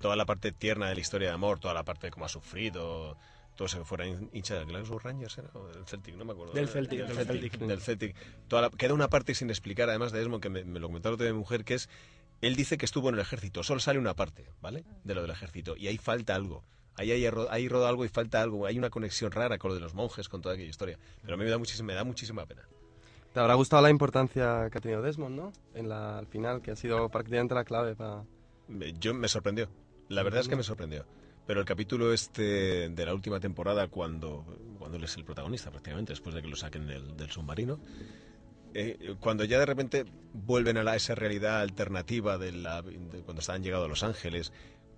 toda la parte tierna de la historia de amor, toda la parte de cómo ha sufrido, todo se fuera hin- hincha del Glasgow Rangers, ¿era? O del Celtic, no me acuerdo. Del Celtic, del Celtic. Del Celtic. Toda la- queda una parte sin explicar, además de Desmond, que me, me lo comentó el otro día mi mujer, que es, él dice que estuvo en el ejército, solo sale una parte, ¿vale? De lo del ejército. Y ahí falta algo. Ahí ro- ahí roda algo y falta algo. Hay una conexión rara con lo de los monjes, con toda aquella historia. Pero a mí me da muchísima, me da muchísima pena. Te habrá gustado la importancia que ha tenido Desmond, ¿no? En la, al final, que ha sido prácticamente la clave para... Me- Yo me sorprendió. La verdad es que me sorprendió. Pero el capítulo este de la última temporada, cuando, cuando él es el protagonista prácticamente, después de que lo saquen del, del submarino, eh, cuando ya de repente vuelven a la, esa realidad alternativa de, la, de cuando están llegado a Los Ángeles,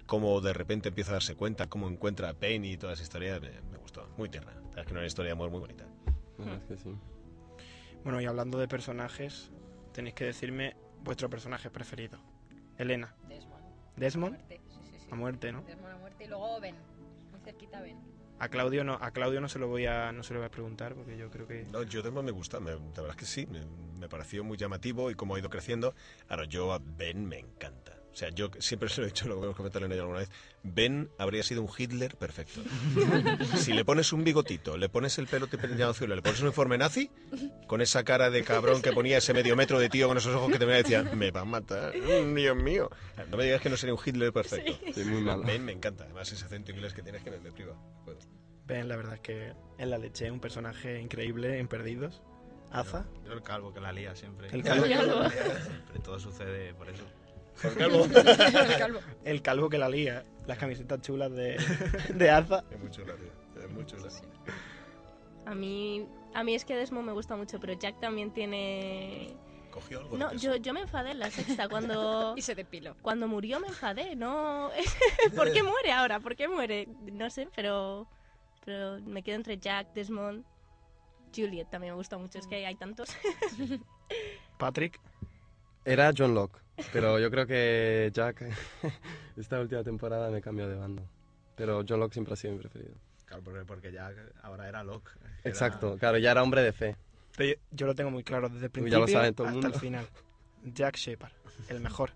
cómo de repente empieza a darse cuenta, cómo encuentra a Penny y toda esa historia, me, me gustó. Muy tierna. Es que una historia de amor muy bonita. La verdad es que sí. Bueno, y hablando de personajes, tenéis que decirme vuestro personaje preferido. Elena. Desmond. ¿Desmond? A muerte, ¿no? Desmond a muerte y luego Ben. Muy cerquita Ben. A Claudio no, a Claudio no se lo voy a, no se lo voy a preguntar porque yo creo que No, yo Desmond me gusta, me- la verdad es que sí, me, me pareció muy llamativo y cómo ha ido creciendo. Ahora, yo a Ben me encanta. O sea, yo siempre se lo he dicho, lo hemos comentado en ella alguna vez, Ben habría sido un Hitler perfecto. si le pones un bigotito, le pones el pelo peinado azul, le pones un informe nazi, con esa cara de cabrón que ponía ese medio metro de tío con esos ojos que te veía y decía, me va a matar, mm, Dios mío. No me digas que no sería un Hitler perfecto. Sí, muy malo. Ben me encanta, además ese acento inglés que tienes que me, priva. Ben, la verdad es que en la leche, un personaje increíble en Perdidos. Aza. Yo el calvo que la lía siempre. El calvo. Siempre todo sucede por eso. El calvo. El calvo. El calvo que la lía. Las camisetas chulas de, de Aza. Es muy chula, tío. Es muy chula. A mí, a mí es que Desmond me gusta mucho, pero Jack también tiene... Cogió algo No, de yo, yo me enfadé en la sexta cuando... Y se depiló. Cuando murió me enfadé, no... ¿Por qué muere ahora? ¿Por qué muere? No sé, pero... Pero me quedo entre Jack, Desmond, Juliet también me gusta mucho, es que hay tantos. Patrick. Era John Locke, pero yo creo que Jack esta última temporada me cambió de bando. Pero John Locke siempre ha sido mi preferido. Claro, porque, porque ya ahora era Locke. Exacto, claro, ya era hombre de fe. Pero yo, yo lo tengo muy claro desde el principio ya lo sabe todo el hasta el mundo. final. Jack Shepard, el mejor.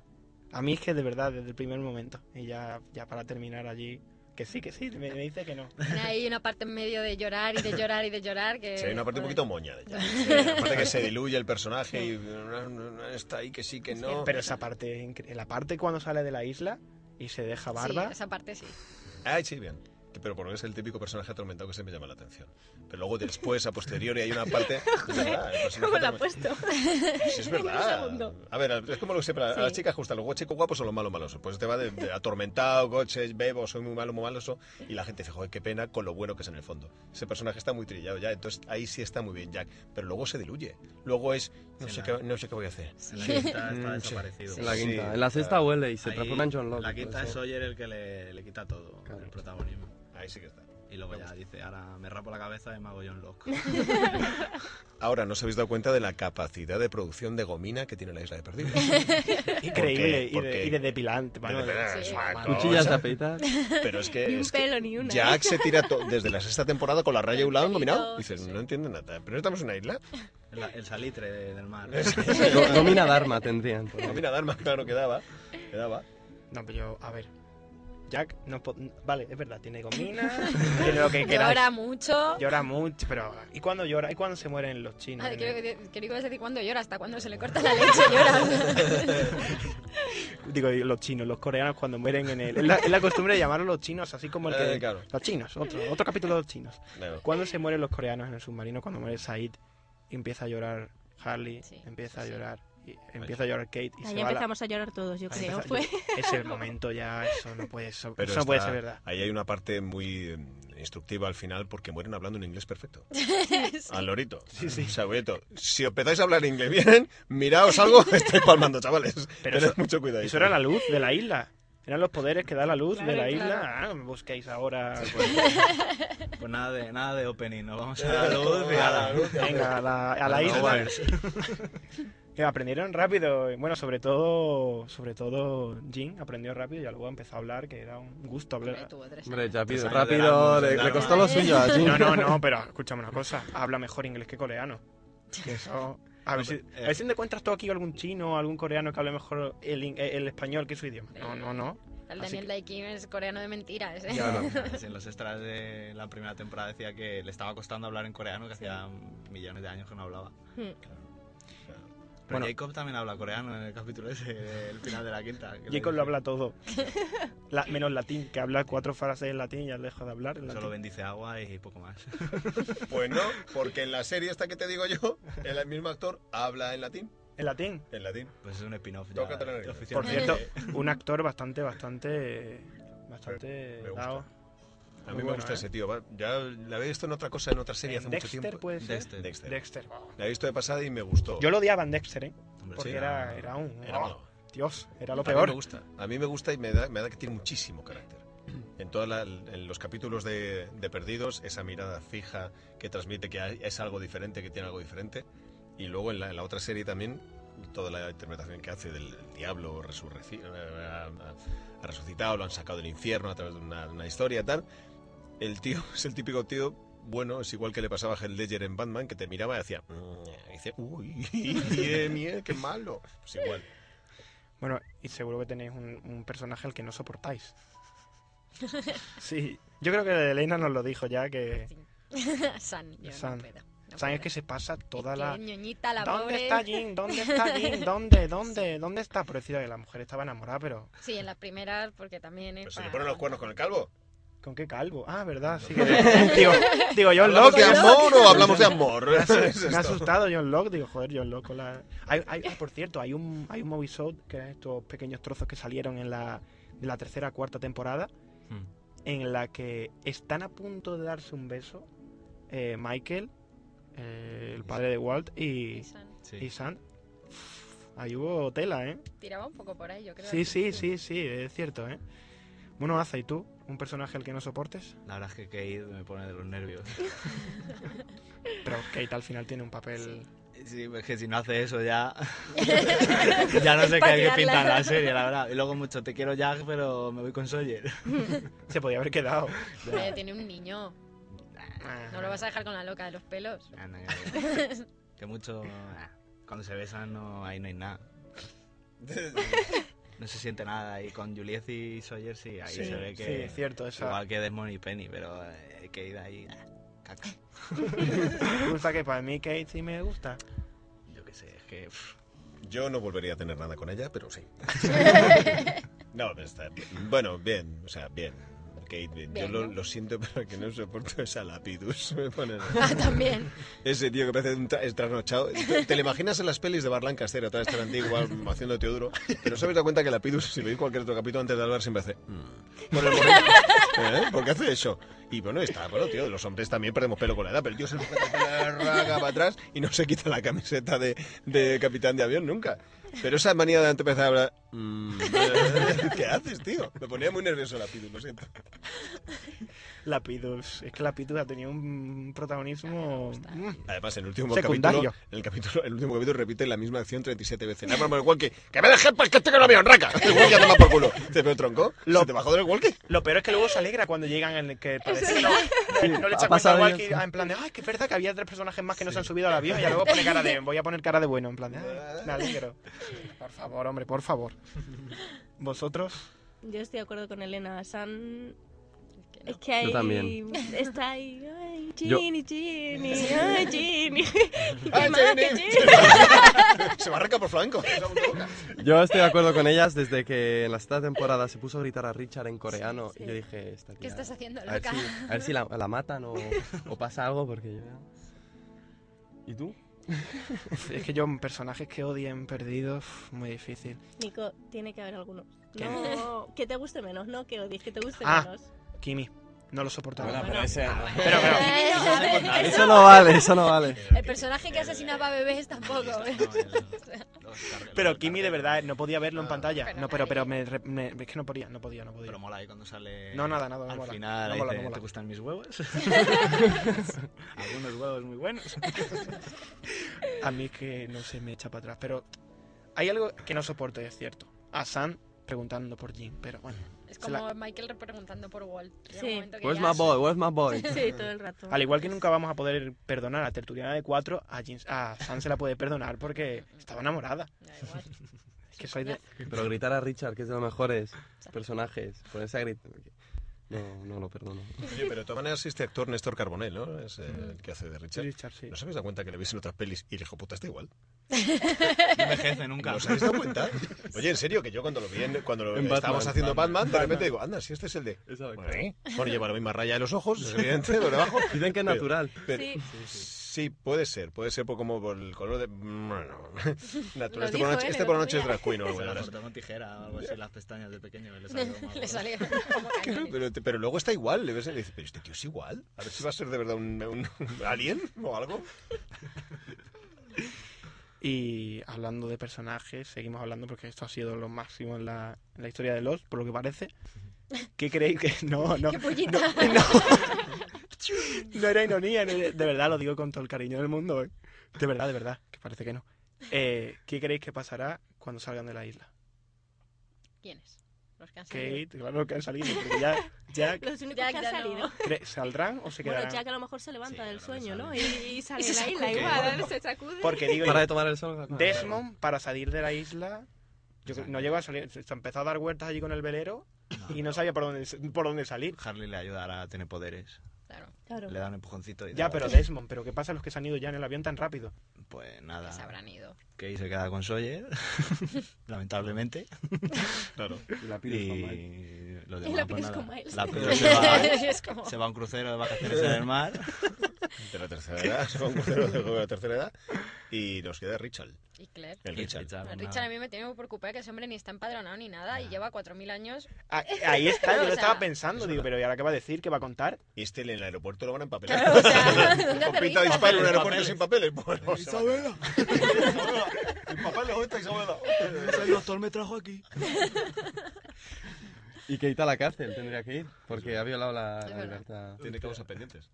A mí es que de verdad, desde el primer momento. Y ya, ya para terminar allí, que sí, que sí, me, me dice que no. Tiene ahí una parte en medio de llorar y de llorar y de llorar que... Sí, hay una parte un poquito moña de Jack. Sí, aparte que se diluye el personaje y está ahí que sí, que no. Pero esa parte, incre- la parte cuando sale de la isla y se deja barba. Sí, esa parte sí. Ay, sí, bien. Pero porque es el típico personaje atormentado que se me llama la atención. Pero luego después, a posteriori, hay una parte... Es verdad, el ¿Cómo la ha puesto? Sí, es verdad. A ver, es como lo que siempre, a Sí. las chicas gustan los chicos guapos o los malos malosos. Pues te va de, de atormentado, coches, bebo, soy muy malo, muy maloso. Y la gente dice, joder, qué pena con lo bueno que es en el fondo. Ese personaje está muy trillado ya, entonces ahí sí está muy bien Jack. Pero luego se diluye. Luego es, no, sé, la- qué, no sé qué voy a hacer. En la quinta está Mm, desaparecido. En la quinta. En la sexta claro. vuelve y se transforma en John Locke. La quinta pues, es. Sawyer el que le, le quita todo el protagonismo. Ahí sí que está. Y luego ya dice, ahora me rapo la cabeza y me hago John Locke. Ahora, ¿no os habéis dado cuenta de la capacidad de producción de gomina que tiene la isla de Perdidos? Increíble. Y, de, y de depilante. De depilar, sí. Cuchillas de afeitar. Pero es que, Ni un es que pelo, ni una. Jack se tira to- desde la sexta temporada con la raya a un lado engominado. Pelitos, Dices, no entiende nada. Pero no estamos en una isla. El, el salitre de- del mar. Domina Dharma tendrían. Mira, Dharma, claro, quedaba. Quedaba. No, pero yo, a ver. Jack, no vale, es verdad, tiene gomina, tiene lo que queráis. Llora mucho. Llora mucho, pero ¿y cuando llora? ¿Y cuando se mueren los chinos? Ah, creo, el- que, creo que decir cuando llora, hasta cuando se le corta la leche llora. Digo, los chinos, los coreanos cuando mueren en el... Es la, es la costumbre de llamarlos los chinos, así como el que... Eh, claro. Los chinos, otro, otro capítulo de los chinos. Claro. Cuando se mueren los coreanos en el submarino, cuando muere Said, y empieza a llorar Harley, Sí, empieza sí, a sí. llorar, empieza a llorar Kate, y Ahí se va la- empezamos a llorar todos, yo Ahí creo. Fue. Ese momento ya, eso no puede, eso, Pero eso no puede está- ser verdad. Ahí hay una parte muy eh, instructiva al final porque mueren hablando un inglés perfecto. Al lorito. Sí, sí. O sea, bonito. Si empezáis a hablar inglés bien, miraos algo, estáis palmando, chavales. Pero Tened eso- mucho cuidado. Eso era la luz de la isla. Eran los poderes que da la luz de Claro, la isla. claro. Ah, me busquéis ahora. Pues nada de, nada de opening, nos vamos a la luz y a la... Venga, a la, a la A isla. Aprendieron rápido. y Bueno, sobre todo, sobre todo Jin aprendió rápido y ya luego empezó a hablar, que era un gusto hablar. Hombre, ya pido rápido, le, le costó lo suyo a Jim. No, no, no, pero escúchame una cosa. Habla mejor inglés que coreano. Que eso... A ver, No, si, a ver si encuentras tú aquí algún chino o algún coreano que hable mejor el, in- el español que su idioma. No, no, no. El Daniel que- Day Kim es coreano de mentiras. ¿eh? No. Sí, En los extras de la primera temporada decía que le estaba costando hablar en coreano, que hacía millones de años que no hablaba. Hmm. Pero Bueno. Jacob también habla coreano en el capítulo ese, del final de la quinta. Jacob lo habla todo. La- menos latín, que habla cuatro frases en latín y ya deja de hablar en Solo latín. bendice agua y poco más. Pues no, porque en la serie esta que te digo yo, el mismo actor habla en latín. En latín. En latín. Pues es un spin-off ya. Por cierto, un actor bastante, bastante, bastante Me gusta. dado. A mí me gusta ¿eh? ese tío. Ya la había visto en otra cosa, en otra serie En hace Dexter, mucho tiempo. puede ser. Dexter. Dexter. Dexter. La he visto de pasada y me gustó. Yo lo odiaba en Dexter, ¿eh? Hombre, Porque sí, era, no. era un... Era oh, malo. Dios, era lo A mí peor. me gusta. A mí me gusta y me da, me da que tiene muchísimo carácter. En, en los capítulos de, de Perdidos, esa mirada fija que transmite que hay- es algo diferente, que tiene algo diferente. Y luego en la, en la otra serie también, toda la interpretación que hace del diablo resurreci- eh, ha, ha resucitado, lo han sacado del infierno a través de una, una historia tal. El tío es el típico tío bueno, es igual que le pasaba a Heath Ledger en Batman, que te miraba y decía, "Mm", y dice, uy, mie, mie, qué malo. Pues igual. Bueno, y seguro que tenéis un, un personaje al que no soportáis. Sí, yo creo que Elena nos lo dijo ya, que San, yo San. no puedo. no San es que se pasa toda Es la... ñoñita la ¿Dónde pobre. está Jin? ¿Dónde está Jin? ¿Dónde? ¿Dónde? ¿Dónde está? Por decir que la mujer estaba enamorada, pero Sí, en las primeras, porque también es Pero se le ponen los cuernos con el calvo. ¿Con qué calvo? Ah, verdad, sí que... digo, digo, John ¿Hablamos Locke... de amor o hablamos de amor? Me ha, me asustado John Locke, digo, joder, John Locke con la... Hay, hay- ah, por cierto, hay un, hay un movie shot, que eran estos pequeños trozos que salieron en la, de la tercera cuarta temporada, Hmm. en la que están a punto de darse un beso eh, Michael, eh, el padre de Walt, y. Sí. y Sam. Ahí hubo tela, ¿eh? Tiraba un poco por ahí, yo creo. Sí, sí, sí, sí, es cierto, ¿eh? Bueno, Aza, ¿y tú? ¿Un personaje al que no soportes? La verdad es que Kate me pone de los nervios. Pero Kate al final tiene un papel... Sí, es que si no hace eso ya. ya no sé qué hay que pintar en la serie, la verdad. Y luego mucho, te quiero Jack, pero me voy con Sawyer. Se podía haber quedado. Tiene un niño. Ah. No lo vas a dejar con la loca de los pelos. Anda, que, que mucho. ah, Cuando se besan, no, ahí no hay nada. No se siente nada. Y con Juliet y Sawyer sí, ahí Sí, se ve sí, que. es cierto, esa- Igual que Desmond y Penny, pero eh, que ir ahí. ah, caca. Me gusta que para mí Kate sí me gusta. Yo qué sé, es que. pff, Yo no volvería a tener nada con ella, pero sí. no, pero está bien. Bueno, bien, o sea, bien. Kate, yo lo, siento, pero que no soporto esa Lapidus. Me pone- Ah, también. Ese tío que parece un tra- trasnochado. Te, te lo imaginas en las pelis de Bar Lancaster, otra vez tan antiguo, haciendo Teodoro. Pero ¿sabes da cuenta que Lapidus, si veis cualquier otro capítulo antes de hablar, siempre hace... "Mm". Por el momento. ¿Eh? ¿Por qué hace eso? Y bueno, está, bueno, tío, los hombres también perdemos pelo con la edad, pero el tío se la raga para atrás y no se quita la camiseta de, de capitán de avión nunca. Pero esa manía de empezar a hablar... "Mm, eh", ¿Qué haces, tío? Me ponía muy nervioso Lapidus, lo siento. Lapidus. Es que Lapidus ha tenido un protagonismo. mm, Además, en el último Secundario. capítulo, en el capítulo, el último capítulo repite la misma acción 37 veces. Nada más el walkie, que me dejes pues que estoy con el avión, raca. El walkie a tomar por culo. Te veo tronco. Lo- ¿Se te bajó del walkie? Lo peor es que luego se alegra cuando llegan en el que parece que no, le ha echa cuenta al walkie ah, en plan de, ay, que es verdad que había tres personajes más que no se han subido al avión y luego pone cara de, voy a poner cara de bueno, en plan de, "Ay, me alegro. Por favor, hombre, por favor. ¿Vosotros? Yo estoy de acuerdo con Elena. San. Es que ahí. Yo también. Está ahí. Ay, Yo- Ginny, Ginny. Ay, Ginny. ¿Qué Ay, más que Jenny. Ginny? Se va a arrancar por flamenco. Yo estoy de acuerdo con ellas desde que en la sexta temporada se puso a gritar a Richard en coreano Sí, y yo dije, esta ¿Qué tía, estás haciendo, a ver loca? si, a ver si la, la matan o, o pasa algo porque yo... ¿Y tú? Es que yo, personajes que odien perdidos, muy difícil. Nico, tiene que haber alguno. No, que te guste menos, no que odies, que te guste Ah. menos. Kimi, no lo soporto. Bueno, pero ese... Pero, pero, Eh, Eso no vale, eso no vale. El personaje que asesinaba a bebés tampoco. ¿eh? pero Kimi de verdad no podía verlo en pantalla. No, pero, pero me, me- es que no podía, no podía, no podía. Pero mola ahí cuando sale... No, nada, nada, no Al mola. final No mola, dice, mola. ¿te gustan mis huevos? Algunos huevos muy buenos. A mí es que no se me echa para atrás. Pero hay algo que no soporto, y es cierto. A Sam preguntando por Jim, pero bueno. Es como la- Michael preguntando por Walt. Sí. Where's my boy? Where's my boy? Sí, todo el rato. Al igual que nunca vamos a poder perdonar a Tertuliana de 4, a, Jim- a Sam se la puede perdonar porque estaba enamorada. Da igual. Es que soy de... Pero gritar a Richard, que es de los mejores personajes, ponerse a gritar... No, no lo perdono. Oye, pero de todas maneras este actor Néstor Carbonell, ¿no? Es el que hace de Richard. Richard, sí. ¿No os habéis dado cuenta que le veis en otras pelis y el hijo puta está igual? No envejece nunca. ¿No os habéis dado cuenta? Oye, en serio, que yo cuando lo vi, en- cuando lo En estábamos Batman. haciendo Batman, de Batman. repente digo, anda, si este es el de... De Bueno, ¿eh? Bueno, lleva la misma raya de los ojos, es evidente, lo de abajo. Dicen que es Pero- natural. pero- Sí. sí, puede ser, puede ser por, como por el color de... Bueno, natural. Este por la noche, este por la otro noche es drag queen o algo Se la de cortó con tijera o algo así las pestañas de pequeño que le salió Le salió Claro, pero, pero luego está igual, le ves y le dices, pero este tío es igual. A ver si va a ser de verdad un, un- un alien o algo. Y hablando de personajes, seguimos hablando porque esto ha sido lo máximo en la, en la historia de Lost, por lo que parece. ¿Qué creéis que.? No, no. ¡Qué pollita! No, no. No era ironía, no era- de verdad lo digo con todo el cariño del mundo. ¿eh? De verdad, de verdad, que parece que no. Eh, ¿Qué creéis que pasará cuando salgan de la isla? ¿Quiénes? Los que han salido. Kate, claro que han salido, porque ya Jack, Los únicos Jack que han no. salido. ¿saldrán o se Bueno, quedarán? Jack a lo mejor se levanta Sí, del sueño, ¿no? Y, sale. y sale de la isla igual, se sacude. Porque digo Para de tomar el sol. Desmond, para salir de la isla, yo no llegó a salir, se empezó a dar vueltas allí con el velero y no sabía por dónde, por dónde salir. Harley le ayudará a tener poderes. Claro. Claro. Le da un empujoncito y Ya, pero Desmond, ¿pero qué pasa a los que se han ido ya en el avión tan rápido? Pues nada. Que se habrán ido. Kate se queda con Sawyer, lamentablemente. Claro. Y la pides con Mike. Y los Y la pues con Miles. La Pides se va, es como... se va a un crucero de vacaciones en el mar. De la tercera edad, se va un crucero de la tercera edad. Y nos queda Richard. Y Claire. El Richard. Richard a mí me tiene muy preocupada que ese hombre ni está empadronado ni nada y lleva 4.000 años. Ah, Ahí está, yo lo sea, estaba pensando, digo, pero ¿y ahora qué va a decir? ¿Qué va a contar? Y este en el aeropuerto lo van a empapelar. Claro, o sea, en un aeropuerto Papeles. sin papeles. Bueno. Isabela, El papel le gusta Isabela. el doctor me trajo aquí. Y Kate a la cárcel tendría que ir, porque ha violado la, libertad. Tiene causas pendientes.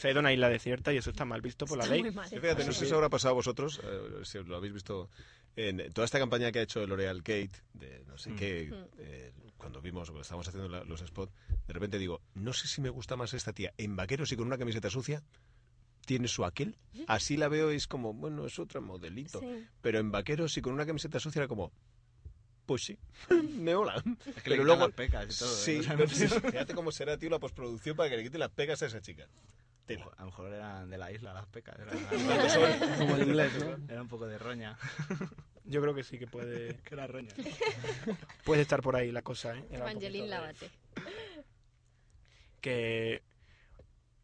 Se ha ido a una isla desierta y eso está mal visto por la Está ley. muy mal. Fíjate, no sé si os habrá pasado a vosotros, eh, si lo habéis visto en toda esta campaña que ha hecho L'Oreal Kate, de no sé Mm. qué, eh, cuando vimos, cuando estábamos haciendo la- los spots, de repente digo, no sé si me gusta más esta tía en vaqueros y con una camiseta sucia, tiene su aquel, así la veo y es como, bueno, es otro modelito, Sí. pero en vaqueros y con una camiseta sucia era como, pues sí, me mola. Es que le Pero quitan luego, las pecas y todo. ¿eh? sí, O sea, no fíjate cómo será, tío, la postproducción para que le quite las pegas a esa chica. A lo mejor eran de la isla las pecas. Era, Como el inglés, ¿no? era un poco de roña. Yo creo que sí que puede, Que era roña. puede estar por ahí la cosa, ¿eh? Era un Evangeline poquito Lávate. que...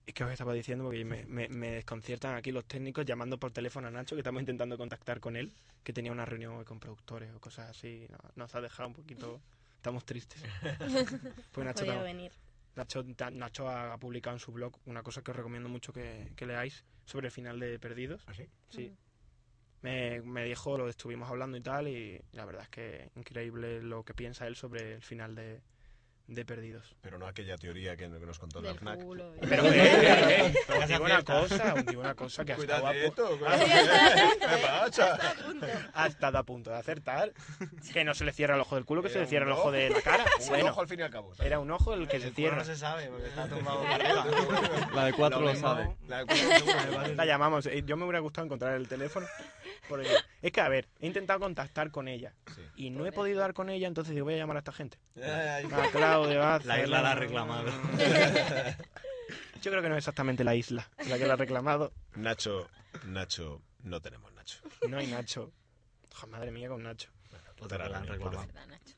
Es que os estaba diciendo porque me, me, me desconciertan aquí los técnicos llamando por teléfono a Nacho, que estamos intentando contactar con él, que tenía una reunión hoy con productores o cosas así. No- nos ha dejado un poquito... Estamos tristes. Pues Nacho, venir. Nacho, Nacho ha, publicado en su blog una cosa que os recomiendo mucho que, que leáis sobre el final de Perdidos. ¿Ah, sí? Sí. Me, me dijo, lo estuvimos hablando y tal, y la verdad es que increíble lo que piensa él sobre el final de, de Perdidos. Pero no aquella teoría que, nos contó la Del FNAC. culo. Pero, eh, eh, eh, os digo una cosa, os digo una cosa que ha estado a pu- Cuidadito, cuidadito. ¿Qué pasa? ha estado a punto de acertar. Que no se le cierra el ojo del culo, que se le cierra el ojo de la cara. Un Bueno, ojo al fin y al cabo. ¿sabes? era un ojo el que se El cierra. no se sabe porque está tumbado para arriba. La de cuatro lo, mismo- sabe. La de cuatro. La llamamos. Eh, Yo me hubiera gustado encontrar el teléfono. Porque- Es que, a ver, he intentado contactar con ella. Sí. Y no he podido dar con ella, entonces digo, voy a llamar a esta gente. Ay, A Claudio, a La isla la ha reclamado. Yo creo que no es exactamente la isla la que la ha reclamado. Nacho, Nacho, no tenemos Nacho. No hay Nacho. Madre mía con Nacho. Otra que la han reclamado. ¿Verdad, Nacho?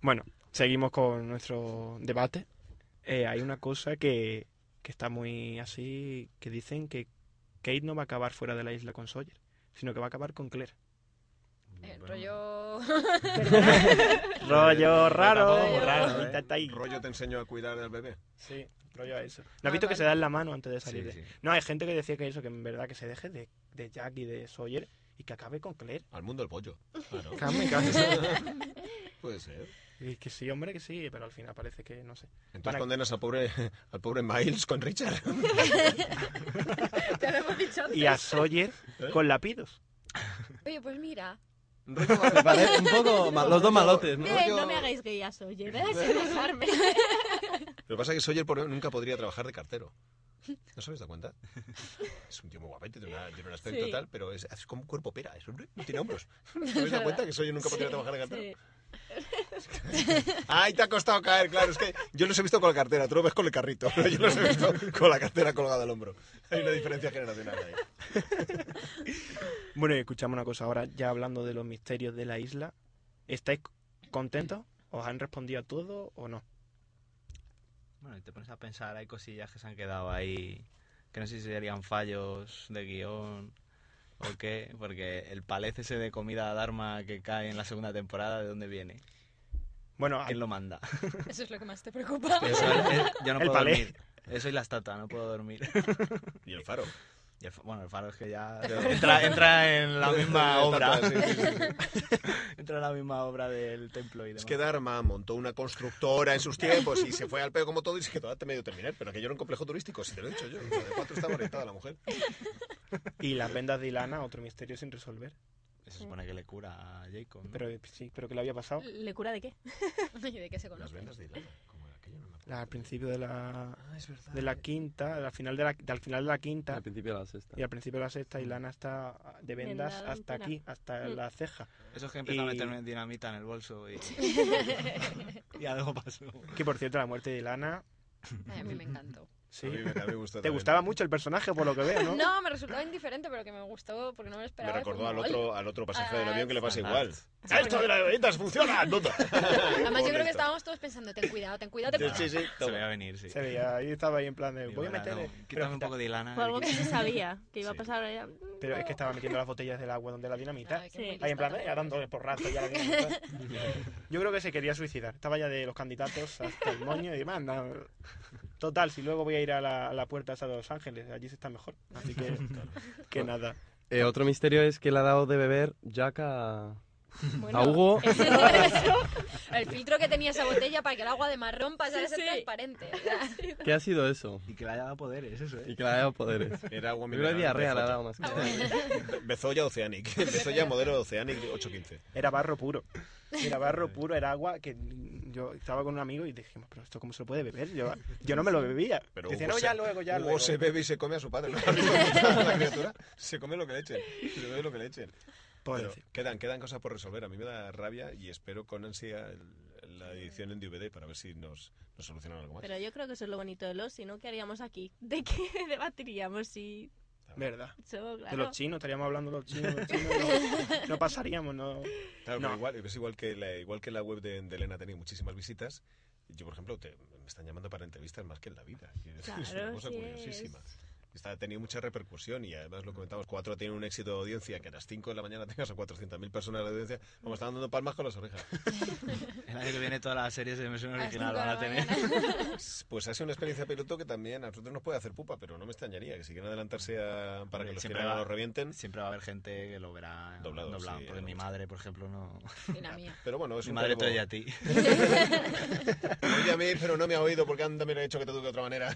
Bueno, seguimos con nuestro debate. Eh, hay una cosa que, que está muy así, que dicen que Kate no va a acabar fuera de la isla con Sawyer, sino que va a acabar con Claire. Eh, rollo... Rollo raro. tampoco muy raro, ¿eh? Rollo te enseño a cuidar del bebé. Sí, rollo a eso. ¿No has visto que se dan la mano antes de salir? Sí, de- sí. No, hay gente que decía que eso, que en verdad que se deje de, de Jack y de Sawyer y que acabe con Claire. Al mundo del pollo. Claro. En- Puede ser. Y que sí, hombre, que sí, pero al final parece que no sé. Entonces Van a- condenas al pobre, al pobre Miles con Richard. Te lo hemos dicho antes. Y a Sawyer con lapidos. Oye, pues mira. Me parece un poco ma- los dos malotes, ¿no? Eh, no me hagáis gay a Sawyer, ¿eh? Sin dejarme. Lo que pasa es que Sawyer por- nunca podría trabajar de cartero. ¿No se habéis dado cuenta? Es un tío muy guapete, tiene, una- tiene un aspecto Sí. tal, pero es, es como un cuerpo pera, es un- no tiene hombros. ¿No os habéis dado cuenta que Sawyer nunca podría trabajar de cartero? Sí. ¡Ay, te ha costado caer! Claro, es que yo los he visto con la cartera, tú lo ves con el carrito, pero yo los he visto con la cartera colgada al hombro. Hay una diferencia generacional ahí. Bueno, y escuchamos una cosa ahora, ya hablando de los misterios de la isla. ¿Estáis contentos? ¿Os han respondido a todo o no? Bueno, y te pones a pensar, hay cosillas que se han quedado ahí, que no sé si serían fallos de guion o qué, porque el palez ese de comida Dharma que cae en la segunda temporada, ¿de dónde viene? Bueno, ¿Quién lo manda? Eso es lo que más te preocupa. Eso es- es- yo no El puedo palé. dormir. Eso y la estatua, no puedo dormir. Y el faro. Y el bueno, el faro es que ya entra, entra en la misma obra. Sí, sí, sí. entra en la misma obra del templo y demás. Es que Dharma montó una constructora en sus tiempos y se fue al pedo como todo y se quedó a medio terminar. Pero aquello era un complejo turístico, si te lo he dicho yo. De cuatro estaba orientada la mujer. Y las vendas de Ilana, otro misterio sin resolver. Se supone que le cura a Jacob. ¿no? Pero sí, pero ¿qué le había pasado? ¿Le cura de qué? ¿Y de qué se Las conoce? vendas de Ilana. ¿Cómo era aquello? No me acuerdo. La- al principio de la, Ah, es verdad. de la quinta, al final de la, al final de la quinta Al principio de la sexta. y al principio de la sexta, Ilana está de vendas Vendada hasta entera. aquí, hasta Mm. la ceja. Eso es que empezó a Y- meterme dinamita en el bolso y, y algo pasó. Que por cierto, la muerte de Ilana, Ay, a mí me encantó. Sí. A mí me, a mí me gustó Te también. gustaba mucho el personaje, por lo que veo, ¿no? No, me resultaba indiferente, pero que me gustó porque no me lo Me esperaba. y recordó al otro, al otro pasajero del Ah, avión que le pasa igual. Sí, ¡Esto de las ventas funciona! ¡Nota! Además, yo creo que estábamos todos pensando, ten cuidado, ten cuidado, ten Sí, cuidado. sí, sí. Se toma. veía venir, sí. Se veía, ahí estaba ahí en plan de, voy a "Verá, meter... no, pero, quítame un poco de Ilana. Fue algo que se sabía que iba a Sí. pasar. era- pero es que estaba metiendo las botellas del agua donde la dinamita. Ay, qué Sí. Ahí en plan, eh, dándole porrazo ya a la dinamita. Yo creo que se quería suicidar. Estaba ya de los candidatos hasta el moño y manda. Total, si luego voy a ir a la, a la puerta esa de Los Ángeles, allí se está mejor. Así que, que nada. Eh, otro misterio es que le ha dado de beber Jack a, Bueno, a Hugo. eso- El filtro que tenía esa botella para que el agua de marrón pasara a Sí, ser sí. transparente. sea, ¿Qué ha sido eso? Y que le haya dado poderes, eso, ¿eh? Y que le ha dado poderes. Era agua mineral. diarrea le ha dado más que nada. Bezoya Oceanic. Bezoya modelo Oceanic 815. Era barro puro. Era barro puro, era agua que yo estaba con un amigo y dijimos, pero esto cómo se lo puede beber? Yo, yo no me lo bebía. Pero Decía, no, se- ya luego, ya Hugo luego. se bebe y se come a su padre. ¿no? ¿Has visto cómo está la criatura? Se come lo que le echen. Se bebe lo que le echen. Pero quedan, quedan cosas por resolver. A mí me da rabia y espero con ansia el- la edición en DVD para ver si nos, nos solucionan algo más. Pero yo creo que eso es lo bonito de los, si no, ¿qué haríamos aquí? ¿De qué debatiríamos? Si... Verdad. De claro. los chinos, estaríamos hablando de los chinos, los chinos no, no pasaríamos, no. Claro, No. pero igual, es igual que la, igual que la web de, de Elena tenía muchísimas visitas. yo, por ejemplo, te- me están llamando para entrevistas más que en la vida. Y es, es Claro, una cosa sí curiosísima. es. Está, ha tenido mucha repercusión y además lo comentamos, cuatro tiene un éxito de audiencia, que a las 5 de la mañana tengas a 400.000 personas de audiencia, vamos, están dando palmas con las orejas. El año que viene todas las series de las original van a tener. Pues ha sido una experiencia piloto que también a nosotros nos puede hacer pupa, pero no me extrañaría que si quieren adelantarse a- para que los Siempre va- lo revienten. Siempre va a haber gente que lo verá Doblado, doblado. sí, porque mi mucho. madre, por ejemplo, no. Y la mía. Pero bueno, es mi un madre te oye a ti. Oye a mí, pero no me ha oído porque anda me lo ha dicho que te eduque de otra manera.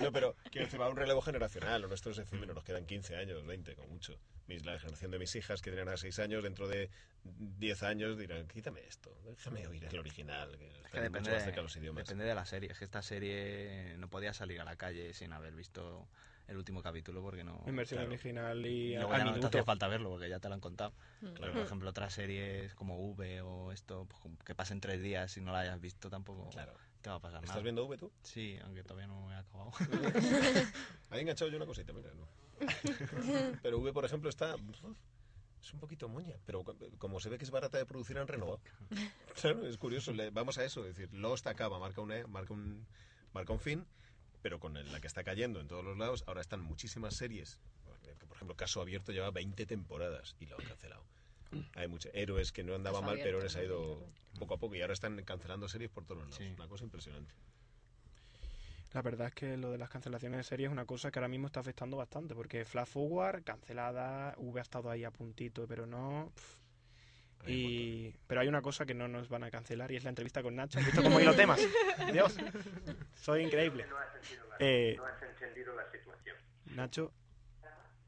No, pero quiero decir, va un relevo generacional. Lo nuestro es efímero, nos quedan 15 años, 20, con mucho. Mis, la generación de mis hijas que tienen a 6 años, dentro de 10 años dirán, quítame esto, déjame oír el original, que Es que está mucho depende, más cerca de los idiomas. depende de la serie. Es que esta serie no podía salir a la calle sin haber visto el último capítulo porque no. En versión Claro. original y, luego al ya no te minuto. hacía falta verlo porque ya te lo han contado. Mm. Pero, por ejemplo, otras series como V o esto, pues, que pasen tres días y no la hayas visto tampoco Claro. te va a pasar nada. ¿Estás viendo V tú? Sí, aunque todavía no he acabado. Ahí he enganchado yo una cosita, mira. ¿no? Pero V, por ejemplo, está... Es un poquito moña, pero como se ve que es barata de producir, han renovado. Claro, es curioso. le- vamos a eso, es decir, Lost acaba, marca, una, marca, un, marca un fin, pero con la que está cayendo en todos los lados, ahora están muchísimas series. Por ejemplo, Caso Abierto lleva 20 temporadas y lo han cancelado. Hay muchos héroes que no andaban Caso mal, pero les ha ido poco a poco y ahora están cancelando series por todos lados. Sí. Una cosa impresionante. La verdad es que lo de las cancelaciones de series es una cosa que ahora mismo está afectando bastante, porque Flash Forward, cancelada, V ha estado ahí a puntito, pero no... Y... Pero hay una cosa que no nos van a cancelar y es la entrevista con Nacho. ¿Has visto cómo hilo temas? Dios, soy increíble. Eh, No has entendido la situación. Nacho...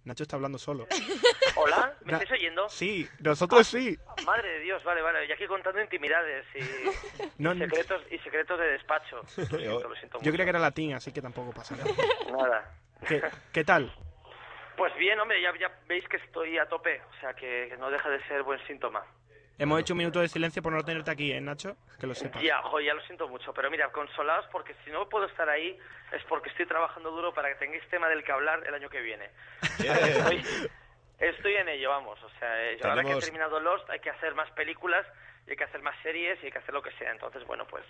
Nacho está hablando solo. Hola, ¿me Na- estáis oyendo? Sí, nosotros sí. Madre de Dios, vale, vale. Y aquí contando intimidades y, No, y secretos y secretos de despacho. Lo siento, lo siento yo creía que era latín, así que tampoco pasa nada. Nada. ¿Qué, qué tal? Pues bien, hombre, ya, ya veis que estoy a tope, o sea que no deja de ser buen síntoma. Hemos hecho un minuto de silencio por no tenerte aquí, ¿eh, Nacho? Que lo sepas. Ya, jo, ya lo siento mucho, pero mira, consolaos porque si no puedo estar ahí es porque estoy trabajando duro para que tengáis tema del que hablar el año que viene. Estoy, estoy en ello, vamos, o sea, eh, ahora que he terminado Lost hay que hacer más películas y hay que hacer más series y hay que hacer lo que sea, entonces bueno, pues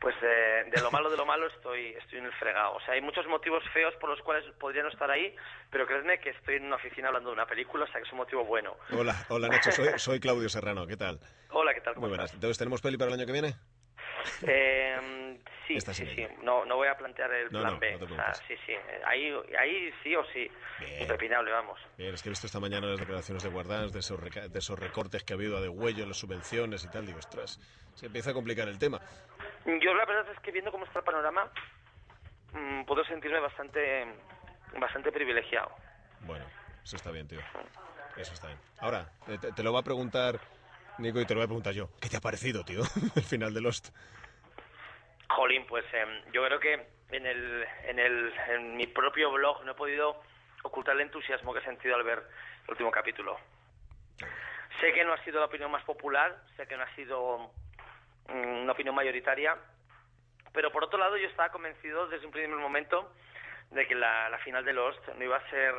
pues eh, de lo malo de lo malo estoy estoy en el fregado. O sea, hay muchos motivos feos por los cuales podría no estar ahí, pero creedme que estoy en una oficina hablando de una película, o sea que es un motivo bueno. Hola, hola Nacho, soy, soy Claudio Serrano, ¿qué tal? Hola, ¿qué tal? ¿Cómo Muy buenas. estás? Entonces, ¿tenemos peli para el año que viene? Eh, sí, sí, sí. No, no voy a plantear el No, plan no, B. no te preocupes. sí, sí. Ahí, ahí sí o sí. Impepinable, vamos. Bien, es que he visto esta mañana las declaraciones de Guardans, de esos, de esos recortes que ha habido a de huello, las subvenciones y tal. Digo, ostras, se empieza a complicar el tema. Yo la verdad es que viendo cómo está el panorama, mm, puedo sentirme bastante, bastante privilegiado. Bueno, eso está bien, tío. Eso está bien. Ahora, te, te lo va a preguntar Nico y te lo voy a preguntar yo. ¿Qué te ha parecido, tío, el final de Lost? Jolín, pues em, yo creo que en, el, en, el, en mi propio blog no he podido ocultar el entusiasmo que he sentido al ver el último capítulo. Sé que no ha sido la opinión más popular, sé que no ha sido mm, una opinión mayoritaria, pero por otro lado yo estaba convencido desde un primer momento de que la, la final de Lost no iba a ser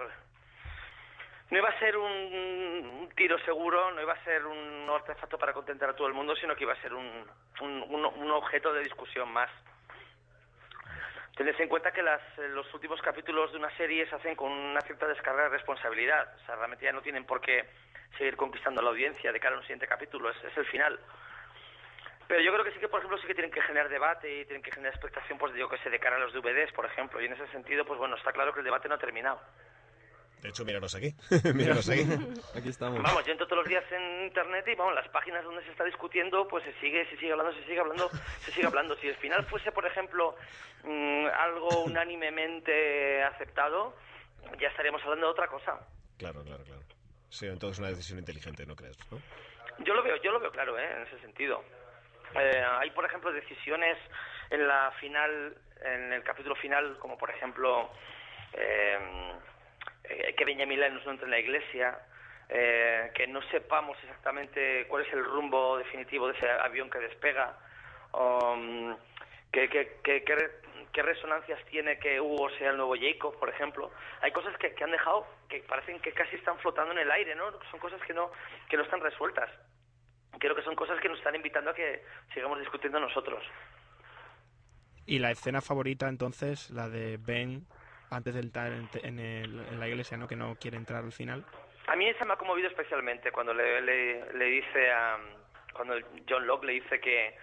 no iba a ser un, tiro seguro, no iba a ser un artefacto para contentar a todo el mundo, sino que iba a ser un, un, un- objeto de discusión más. Tened en cuenta que las, eh, los últimos capítulos de una serie se hacen con una cierta descarga de responsabilidad. O sea, realmente ya no tienen por qué seguir conquistando la audiencia de cara a un siguiente capítulo. Es, es el final. Pero yo creo que sí que, por ejemplo, sí que tienen que generar debate y tienen que generar expectación, pues, yo que sé, de cara a los DVDs, por ejemplo. Y en ese sentido, pues bueno, está claro que el debate no ha terminado. De hecho, míranos aquí. míranos aquí. Aquí estamos. Vamos, yo entro todos los días en internet y vamos, las páginas donde se está discutiendo, pues se sigue, se sigue hablando, se sigue hablando, se sigue hablando. Si el final fuese, por ejemplo, mm, algo unánimemente aceptado, ya estaríamos hablando de otra cosa. Claro, claro, claro. Sí, entonces una decisión inteligente, ¿no crees? ¿no? Yo lo veo, yo lo veo claro, ¿eh? en ese sentido. Eh, hay, por ejemplo, decisiones en la final, en el capítulo final, como por ejemplo eh, eh, que Benjamin Lennon no entre en la iglesia, eh, que no sepamos exactamente cuál es el rumbo definitivo de ese avión que despega, um, que, que, qué resonancias tiene que Hugo sea el nuevo Jacob, por ejemplo. Hay cosas que, que han dejado que parecen que casi están flotando en el aire, ¿no? Son cosas que no, que no están resueltas. creo que son cosas que nos están invitando a que sigamos discutiendo nosotros. Y la escena favorita entonces, la de Ben antes de entrar en, en el- en la iglesia, ¿no? Que no quiere entrar al final. A mí esa me ha conmovido especialmente cuando le, dice a cuando John Locke le dice que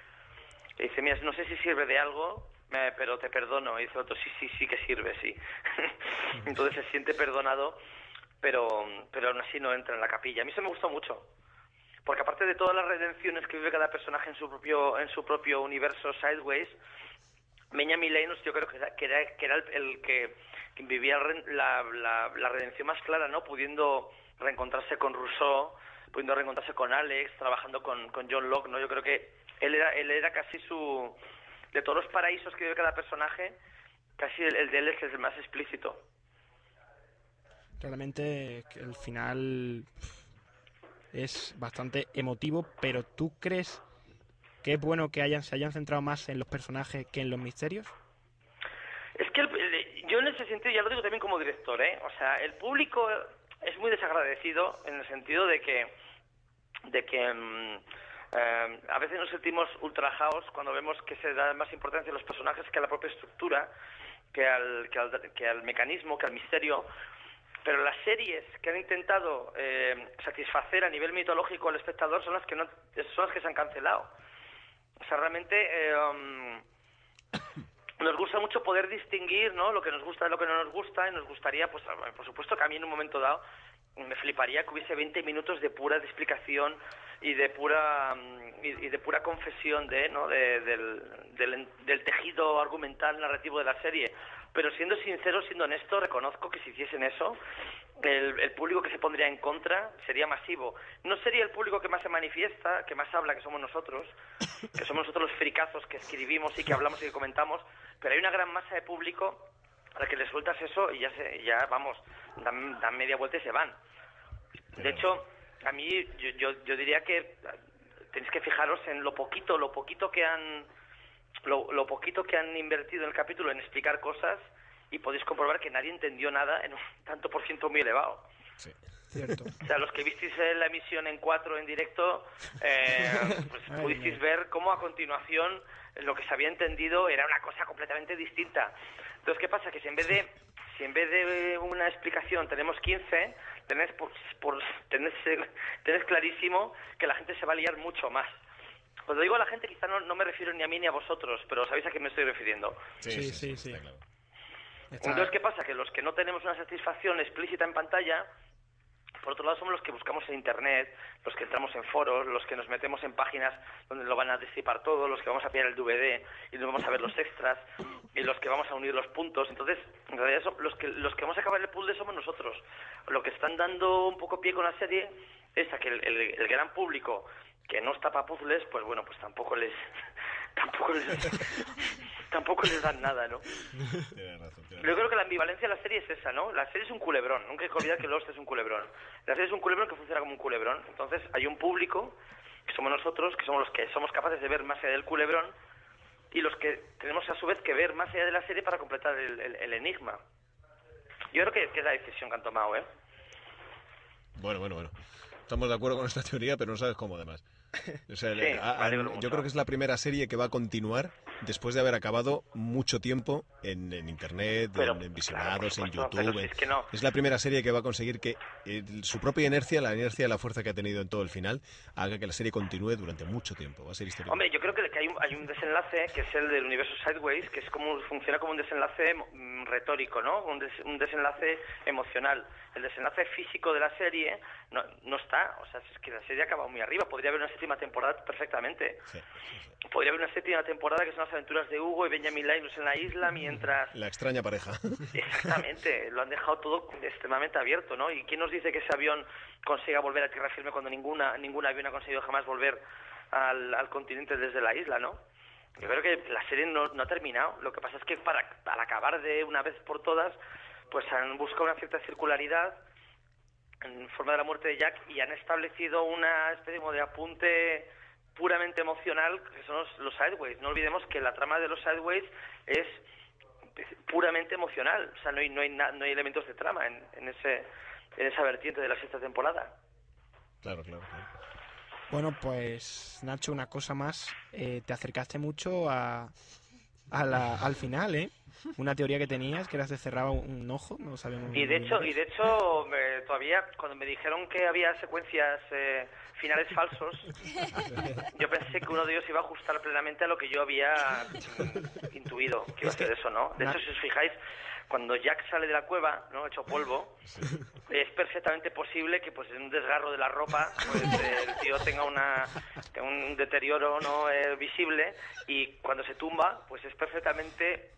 le dice mira no sé si sirve de algo pero te perdono y dice otro sí sí sí que sirve sí entonces se siente perdonado pero pero aún así no entra en la capilla a mí eso me gustó mucho porque aparte de todas las redenciones que vive cada personaje en su propio en su propio universo sideways Benjamin Linus yo creo que era, el, que, vivía la, redención más clara, ¿no? Pudiendo reencontrarse con Rousseau, pudiendo reencontrarse con Alex, trabajando con, con John Locke, ¿no? Yo creo que él era, él era casi su... De todos los paraísos que vive cada personaje, casi el, el de él es el más explícito. Realmente el final es bastante emotivo, pero ¿tú crees que es bueno que hayan, se hayan centrado más en los personajes que en los misterios? Es que yo en ese sentido, ya lo digo también como director, ¿eh? O sea, el público es muy desagradecido en el sentido de que, de que eh, a veces nos sentimos ultrajados cuando vemos que se da más importancia a los personajes que a la propia estructura, que al, que al, que al mecanismo, que al misterio. Pero las series que han intentado eh, satisfacer a nivel mitológico al espectador son las que no, son las que se han cancelado. O sea, realmente eh, um, nos gusta mucho poder distinguir ¿no? lo que nos gusta de lo que no nos gusta y nos gustaría, pues por supuesto que a mí en un momento dado me fliparía que hubiese 20 minutos de pura explicación y de pura mm, y, de pura confesión de, ¿no? de- del, del, del tejido argumental narrativo de la serie. Pero siendo sincero, siendo honesto, reconozco que si hiciesen eso, el, el público que se pondría en contra sería masivo. No sería el público que más se manifiesta, que más habla, que somos nosotros, que somos nosotros los fricazos que escribimos y que hablamos y que comentamos, pero hay una gran masa de público a la que le sueltas eso y ya, se, ya vamos, dan, dan media vuelta y se van. De hecho, a mí yo, yo, yo diría que tenéis que fijaros en lo poquito, lo poquito que han lo, lo poquito que han invertido en el capítulo en explicar cosas y podéis comprobar que nadie entendió nada en un tanto por ciento muy elevado. Cierto. O sea, los que visteis eh, la emisión en cuatro en directo, eh, pues Ay, pudisteis ver cómo a continuación lo que se había entendido era una cosa completamente distinta. Entonces, ¿qué pasa? Que si en vez de si en vez de una explicación tenemos 15, tenés, por, por- tenés, eh, tenés clarísimo que la gente se va a liar mucho más. Cuando digo a la gente, quizá no, no me refiero ni a mí ni a vosotros, pero sabéis a qué me estoy refiriendo. Sí, sí, sí. Está- Entonces, ¿qué pasa? Que los que no tenemos una satisfacción explícita en pantalla, por otro lado, somos los que buscamos en Internet, los que entramos en foros, los que nos metemos en páginas donde lo van a destripar todo, los que vamos a pillar el DVD y nos vamos a ver los extras, y los que vamos a unir los puntos. Entonces, en realidad, so- los que, los que vamos a acabar el puzzle somos nosotros. Lo que están dando un poco pie con la serie es a que el, el- el gran público que no está para puzzles, pues bueno, pues tampoco les... tampoco les... tampoco les dan nada, ¿no? Tienes razón, tienes Yo creo que la ambivalencia de la serie es esa, ¿no? La serie es un culebrón. Nunca hay que olvidar que Lost es un culebrón. La serie es un culebrón que funciona como un culebrón. Entonces hay un público, que somos nosotros, que somos los que somos capaces de ver más allá del culebrón y los que tenemos a su vez que ver más allá de la serie para completar el, el- el enigma. Yo creo que, que es la decisión que han tomado, ¿eh? Bueno, bueno, bueno. Estamos de acuerdo con esta teoría, pero no sabes cómo además. O sea, Sí, a- a- yo creo que es la primera serie que va a continuar después de haber acabado mucho tiempo en, en Internet, Pero, en, en visionados, en supuesto, YouTube. pero si en- es que no. la primera serie que va a conseguir que eh, su propia inercia, la inercia, la fuerza que ha tenido en todo el final, haga que la serie continúe durante mucho tiempo. Va a ser histórico. Hombre, yo creo que hay un, hay un desenlace que es el del universo Sideways, que es como funciona como un desenlace mm, retórico, ¿no? Un, des- un desenlace emocional. El desenlace físico de la serie no, no está, o sea, es que la serie ha acabado muy arriba. Podría haber una séptima temporada perfectamente. Podría haber una séptima temporada que son las aventuras de Hugo y Benjamin Linus en la isla mientras La extraña pareja. Exactamente, lo han dejado todo extremadamente abierto, ¿no? ¿Y quién nos dice que ese avión consiga volver a tierra firme cuando ninguna ningún avión ha conseguido jamás volver al, al continente desde la isla, ¿no? Yo creo que la serie no, no ha terminado. Lo que pasa es que para, para acabar de una vez por todas, pues han buscado una cierta circularidad en forma de la muerte de Jack y han establecido una especie como de apunte puramente emocional que son los, los sideways. No olvidemos que la trama de los sideways es puramente emocional. O sea, no hay, no hay, na- no hay elementos de trama en, en, ese, en esa vertiente de la sexta temporada. Claro, claro, claro. Bueno, pues Nacho, una cosa más. Eh, te acercaste mucho a, a la- al final, ¿eh? Una teoría que tenías, que era se cerraba un, un ojo, no sabemos. Y de hecho, y de hecho me- todavía cuando me dijeron que había secuencias eh, finales falsos, yo pensé que uno de ellos iba a ajustar plenamente a lo que yo había mm, intuido que iba a ser eso, ¿no? De hecho, si os fijáis, cuando Jack sale de la cueva, ¿no? Hecho polvo, es perfectamente posible que pues en un desgarro de la ropa pues el tío tenga una tenga un deterioro no Eh, visible y cuando se tumba pues es perfectamente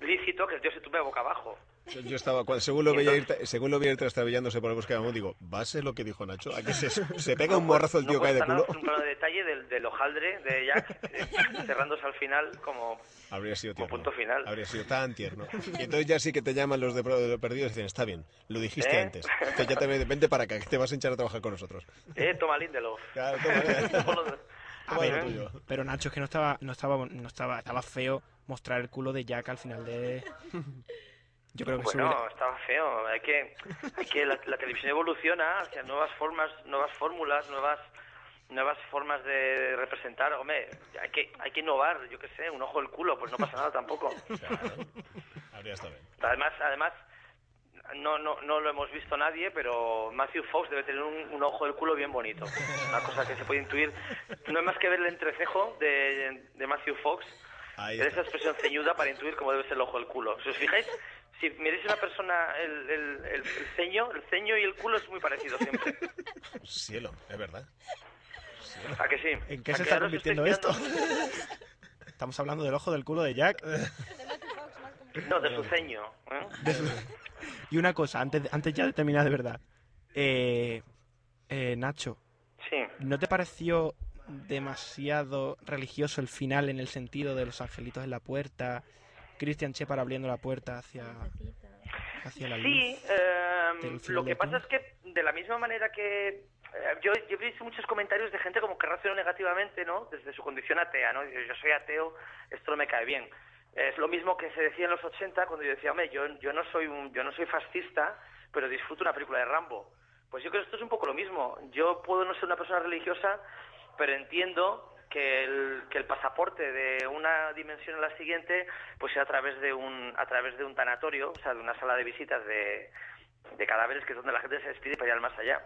lícito que el tío se tumbe boca abajo Yo, estaba, cuando, según lo veía ir, según lo veía ir trastabillándose por el bosque de digo, ¿va a ser lo que dijo Nacho? ¿A que se, se pega un morrazo el tío no cae de cuesta nada culo? hacer un plano de detalle del, del hojaldre de Jack eh, cerrándose al final como Habría sido tierno. punto final. Habría sido tan tierno. Y entonces ya sí que te llaman los de, de perdidos y dicen, está bien, lo dijiste ¿Eh? antes. Entonces ya te vente para acá, que te vas a hinchar a trabajar con nosotros. eh toma Lindelof Claro, toma, A toma ver, lo tuyo. pero Nacho es que no estaba, no estaba, no estaba, estaba feo mostrar el culo de Jack al final de. Yo creo que bueno hubiera- estaba feo hay que hay que la, la televisión evoluciona hacia nuevas formas nuevas fórmulas nuevas nuevas formas de representar hombre hay que hay que innovar yo qué sé un ojo del culo pues no pasa nada tampoco Habría estado bien. Además, además no, no, no lo hemos visto nadie, pero Matthew Fox debe tener un, un ojo del culo bien bonito. Una cosa que se puede intuir. No es más que ver el entrecejo de, de Matthew Fox, Ahí esa expresión ceñuda para intuir cómo debe ser el ojo del culo. Si os fijáis, si miráis a una persona, el, el, el, el ceño, el ceño y el culo es muy parecido siempre. Cielo, es verdad. ¿A que sí? ¿En qué ¿A se está convirtiendo esto? Estamos hablando del ojo del culo de Jack. No, de su ceño. ¿eh? De su- Y una cosa, antes, antes ya de terminar de verdad. Eh, eh, Nacho, Sí. ¿no te pareció demasiado religioso el final en el sentido de los angelitos en la puerta? Christian Shepard abriendo la puerta hacia, hacia la luz. Sí, eh, final lo que pasa es que de la misma manera que eh, yo, yo he visto muchos comentarios de gente como que reaccionó negativamente, ¿no? Desde su condición atea, ¿no? Yo soy ateo, esto no me cae bien. Es lo mismo que se decía en los 80 cuando yo decía, hombre, yo, yo no soy un, yo no soy fascista, pero disfruto una película de Rambo. Pues yo creo que esto es un poco lo mismo. Yo puedo no ser una persona religiosa, pero entiendo que el, que el pasaporte de una dimensión a la siguiente pues sea a través de un a través de un tanatorio, o sea, de una sala de visitas de, de cadáveres que es donde la gente se despide para ir al más allá.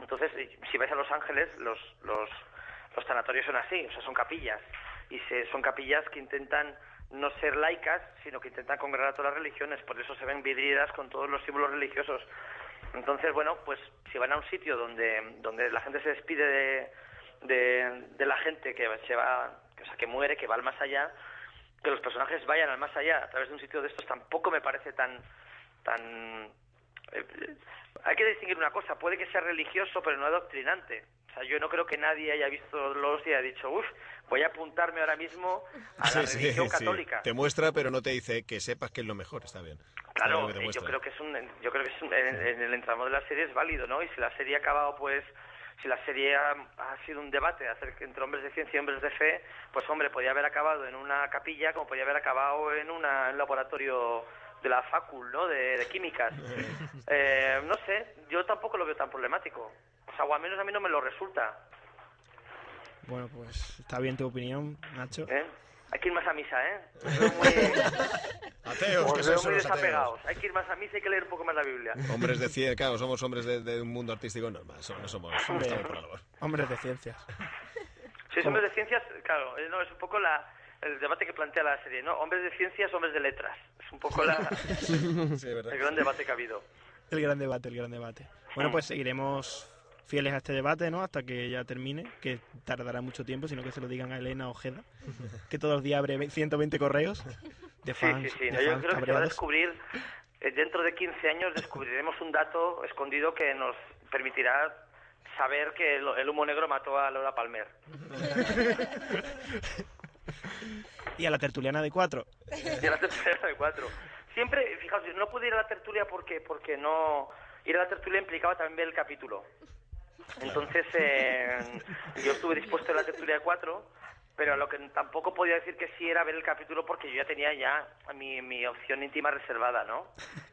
Entonces, si vais a Los Ángeles, los, los, los tanatorios son así, o sea, son capillas. Y se, son capillas que intentan no ser laicas, sino que intentan congregar a todas las religiones. Por eso se ven vidrieras con todos los símbolos religiosos. Entonces, bueno, pues si van a un sitio donde, donde la gente se despide de, de, de la gente que se va, o sea, que muere, que va al más allá, que los personajes vayan al más allá a través de un sitio de estos tampoco me parece tan tan eh, hay que distinguir una cosa, puede que sea religioso pero no adoctrinante. O sea, yo no creo que nadie haya visto los y haya dicho, uff, voy a apuntarme ahora mismo a la Sí, religión sí. católica. Te muestra, pero no te dice que sepas que es lo mejor. Está bien. Está Claro, bien que eh, yo creo que es un, yo creo que es un- en, en el entramo de la serie es válido, ¿no? Y si la serie ha acabado, pues, si la serie ha, ha sido un debate acerca entre hombres de ciencia y hombres de fe, pues hombre, podía haber acabado en una capilla como podía haber acabado en una- en un laboratorio de la facul, ¿no? De, de químicas. Eh, no sé, yo tampoco lo veo tan problemático. O sea, o al menos a mí no me lo resulta. Bueno, pues está bien tu opinión, Nacho. ¿eh? Hay que ir más a misa, ¿eh? Muy, Ateos, os que sois muy ateos. desapegados. Hay que ir más a misa y hay que leer un poco más la Biblia. Hombres de ciencia, claro, somos hombres de, de un mundo artístico normal. No somos, hombres de ciencias. Si es hombres de ciencias, claro, eh, no, es un poco la, el debate que plantea la serie, ¿no? Hombres de ciencias, hombres de letras. Es un poco la, Sí, el gran debate que ha habido. El gran debate, el gran debate. Bueno, pues seguiremos fieles a este debate, ¿no? Hasta que ya termine, que tardará mucho tiempo, sino que se lo digan a Elena Ojeda, que todos los días abre 120 correos de Sí, fans. sí, sí. No, yo creo que se va a descubrir, eh, dentro de 15 años descubriremos un dato escondido que nos permitirá saber que el, el humo negro mató a Laura Palmer. Y a la tertuliana de cuatro. Y a la tertulia de cuatro. Siempre, fijaos, no pude ir a la tertulia porque, porque no... Ir a la tertulia implicaba también ver el capítulo. Entonces, eh, yo estuve dispuesto a la tertulia de cuatro, pero lo que tampoco podía decir que sí era ver el capítulo porque yo ya tenía ya mi, mi opción íntima reservada, ¿no?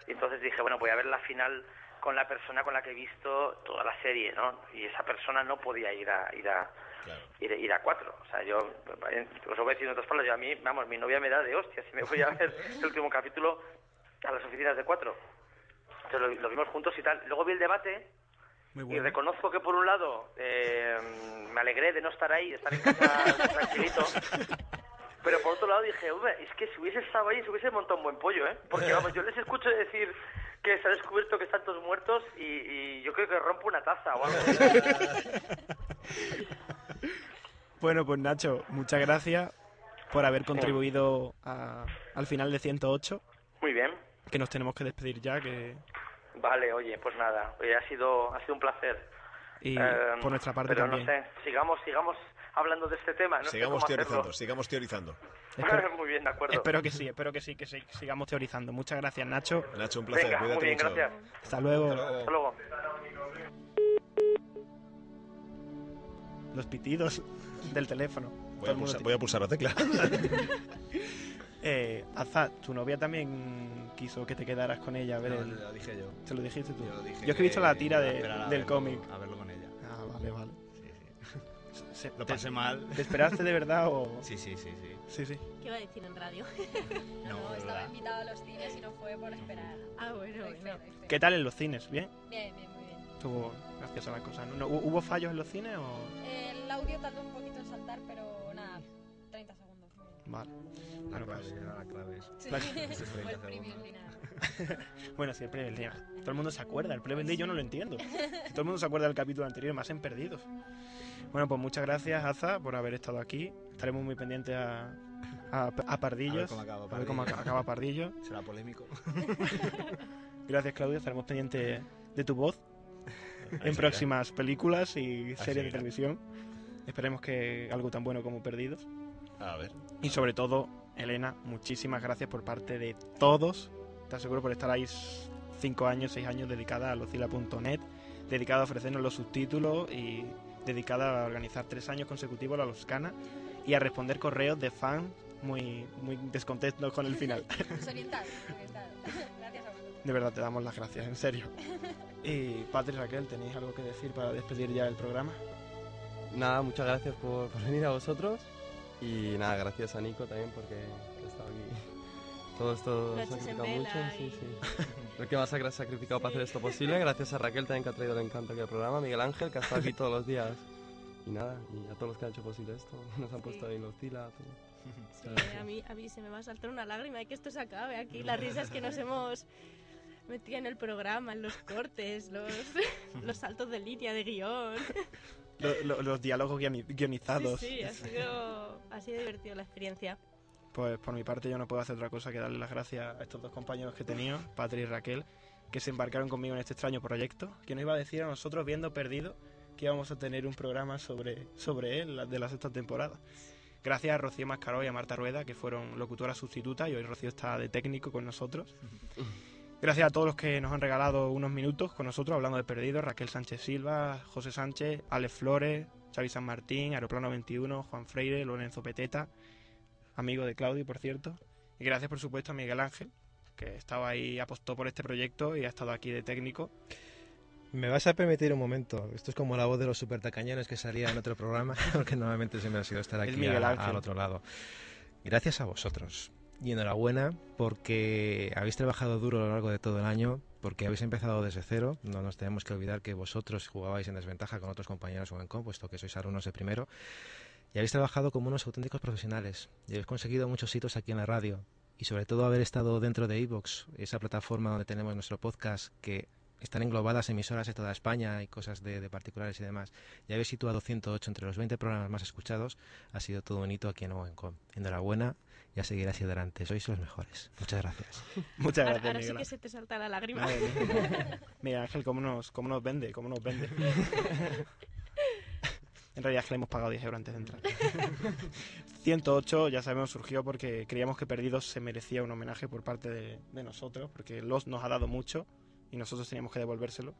Y entonces dije, bueno, voy a ver la final con la persona con la que he visto toda la serie, ¿no? Y esa persona no podía ir a ir a ir, ir a cuatro. O sea, yo os lo voy a decir en otras palabras, yo a mí, vamos, mi novia me da de hostia si me voy a ver el último capítulo a las oficinas de cuatro. Entonces lo, lo vimos juntos y tal. Luego vi el debate y reconozco que por un lado eh, me alegré de no estar ahí, de estar en casa tranquilito. Pero por otro lado dije, "Hombre, es que si hubiese estado ahí se hubiese montado un buen pollo, ¿eh? Porque vamos, yo les escucho decir que se ha descubierto que están todos muertos y, y yo creo que rompo una taza o algo. Bueno, pues Nacho, muchas gracias por haber contribuido a- al final de 108, Muy bien. que nos tenemos que despedir ya, que Vale, oye, pues nada, oye, ha sido ha sido un placer. y Eh, por nuestra parte pero también. no sé, sigamos sigamos hablando de este tema, no sé sigamos cómo teorizando, hacerlo. sigamos teorizando. Espero- Muy bien, de acuerdo. Espero que sí, espero que sí, que sí- sigamos teorizando. Muchas gracias, Nacho. Nacho, un placer, Venga, cuídate muy bien, mucho. gracias. Hasta luego. Hasta luego. Los pitidos del teléfono. Voy a, pulsar, voy a pulsar la tecla. Eh, Azad, tu novia también quiso que te quedaras con ella a ver No, el... lo dije yo. ¿Se lo dijiste tú? Yo lo dije es que he visto la tira de- del cómic. A verlo con ella. Ah, vale, vale. Se- Lo te- pasé mal. ¿Te esperaste de verdad o...? Sí, sí, sí, sí. Sí, sí. ¿Qué iba a decir en radio? No, estaba invitado a los cines y no fue por esperar. Ah, bueno, bueno. ¿Qué tal en los cines? ¿Bien? Bien, bien, muy bien. Estuvo graciosa la cosa. ¿no? ¿No- ¿Hubo hubo fallos en los cines o...? El audio tardó un poquito en saltar, pero Vale. La Bueno, clave, pues- era la clave es. Sí, La- fue Esos el 30 premio segundos. final. Bueno, sí, el Prebel Day. Todo el mundo se acuerda. El Prebel Day yo no lo entiendo. Si todo el mundo se acuerda del capítulo anterior, más en Perdidos. Bueno, pues muchas gracias, Aza, por haber estado aquí. Estaremos muy pendientes a, a, a Pardillos. A ver cómo acaba A ver cómo Pardillo. acaba Pardillo. Será polémico. Gracias, Claudia. Estaremos pendientes de tu voz en próximas películas y series de televisión. Esperemos que algo tan bueno como Perdidos. A ver. Y sobre todo, Elena, muchísimas gracias por parte de todos. Te aseguro por estar ahí s- cinco años, seis años dedicada a locila.net, dedicada a ofrecernos los subtítulos y dedicada a organizar tres años consecutivos la Loscana y a responder correos de fans muy, muy descontentos con el final. Desorientado, desorientado. Gracias a vosotros. De verdad, te damos las gracias, en serio. Y Patri, Raquel, ¿tenéis algo que decir para despedir ya el programa? Nada, muchas gracias por, por venir a vosotros. Y nada, gracias a Nico también porque ha estado aquí. Todo esto Lo ha sacrificado mucho. vela Sí, y- sí. Lo que más ha sacrificado para hacer esto posible. Gracias a Raquel también que ha traído el encanto aquí al programa. Miguel Ángel que ha estado aquí todos los días. Y nada, y a todos los que han hecho posible esto. Nos han puesto ahí en los tila. todo. Sí, a mí, a mí se me va a saltar una lágrima de que esto se acabe aquí. Las risas que nos hemos metido en el programa, en los cortes, los, los saltos de línea, de guion. Lo- lo- los diálogos guioni- guionizados. Sí, sí, ha sido, ha sido divertido la experiencia. Pues por mi parte yo no puedo hacer otra cosa que darle las gracias a estos dos compañeros que he tenido, Patri y Raquel, que se embarcaron conmigo en este extraño proyecto, que nos iba a decir a nosotros viendo perdido que íbamos a tener un programa sobre, sobre él de la sexta temporada. Gracias a Rocío Mascaró y a Marta Rueda, que fueron locutoras sustitutas, y hoy Rocío está de técnico con nosotros. Gracias a todos los que nos han regalado unos minutos con nosotros hablando de perdidos, Raquel Sánchez Silva, José Sánchez, Alex Flores, Xavi San Martín, Aeroplano 21, Juan Freire, Lorenzo Peteta, amigo de Claudio, por cierto. Y gracias, por supuesto, a Miguel Ángel, que estaba ahí, apostó por este proyecto y ha estado aquí de técnico. Me vas a permitir un momento. Esto es como la voz de los supertacañones que salía en otro programa, porque normalmente siempre ha sido estar Es aquí a- al otro lado. Gracias a vosotros. Y enhorabuena porque habéis trabajado duro a lo largo de todo el año, porque habéis empezado desde cero. No nos tenemos que olvidar que vosotros jugabais en desventaja con otros compañeros o en puesto que sois alumnos de primero. Y habéis trabajado como unos auténticos profesionales. Y habéis conseguido muchos hitos aquí en la radio. Y sobre todo haber estado dentro de iVoox, esa plataforma donde tenemos nuestro podcast que están englobadas emisoras de toda España y cosas de, particulares y demás. Y haber situado 108 entre los 20 programas más escuchados ha sido todo un hito aquí en Owencom. Enhorabuena y a seguir hacia adelante. Sois los mejores. Muchas gracias. Muchas Ahora, gracias, ahora sí Miguel que se te salta la lágrima. Mía. Mira, Ángel, ¿cómo nos, cómo nos vende? ¿Cómo nos vende? en realidad es que le hemos pagado 10 euros antes de entrar. 108, ya sabemos, surgió porque creíamos que Perdidos se merecía un homenaje por parte de, de nosotros, porque Los nos ha dado mucho y nosotros teníamos que devolvérselo.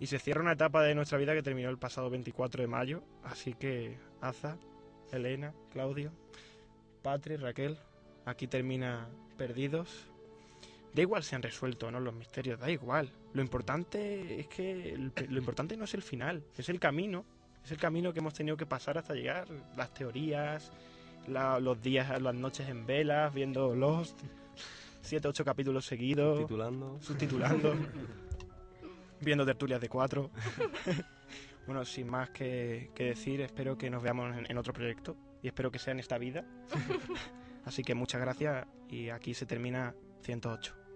Y se cierra una etapa de nuestra vida que terminó el pasado 24 de mayo, así que Aza, Elena, Claudio, Patri, Raquel, aquí termina Perdidos. Da igual si han resuelto o no los misterios, da igual. Lo importante es que el- lo importante no es el final, es el camino. Es el camino que hemos tenido que pasar hasta llegar. Las teorías, la- los días, las noches en velas, viendo Lost, siete, ocho capítulos seguidos. Subtitulando. Subtitulando. viendo tertulias de cuatro. bueno, sin más que, que decir, espero que nos veamos en, en otro proyecto y espero que sea en esta vida. Así que muchas gracias y aquí se termina 108.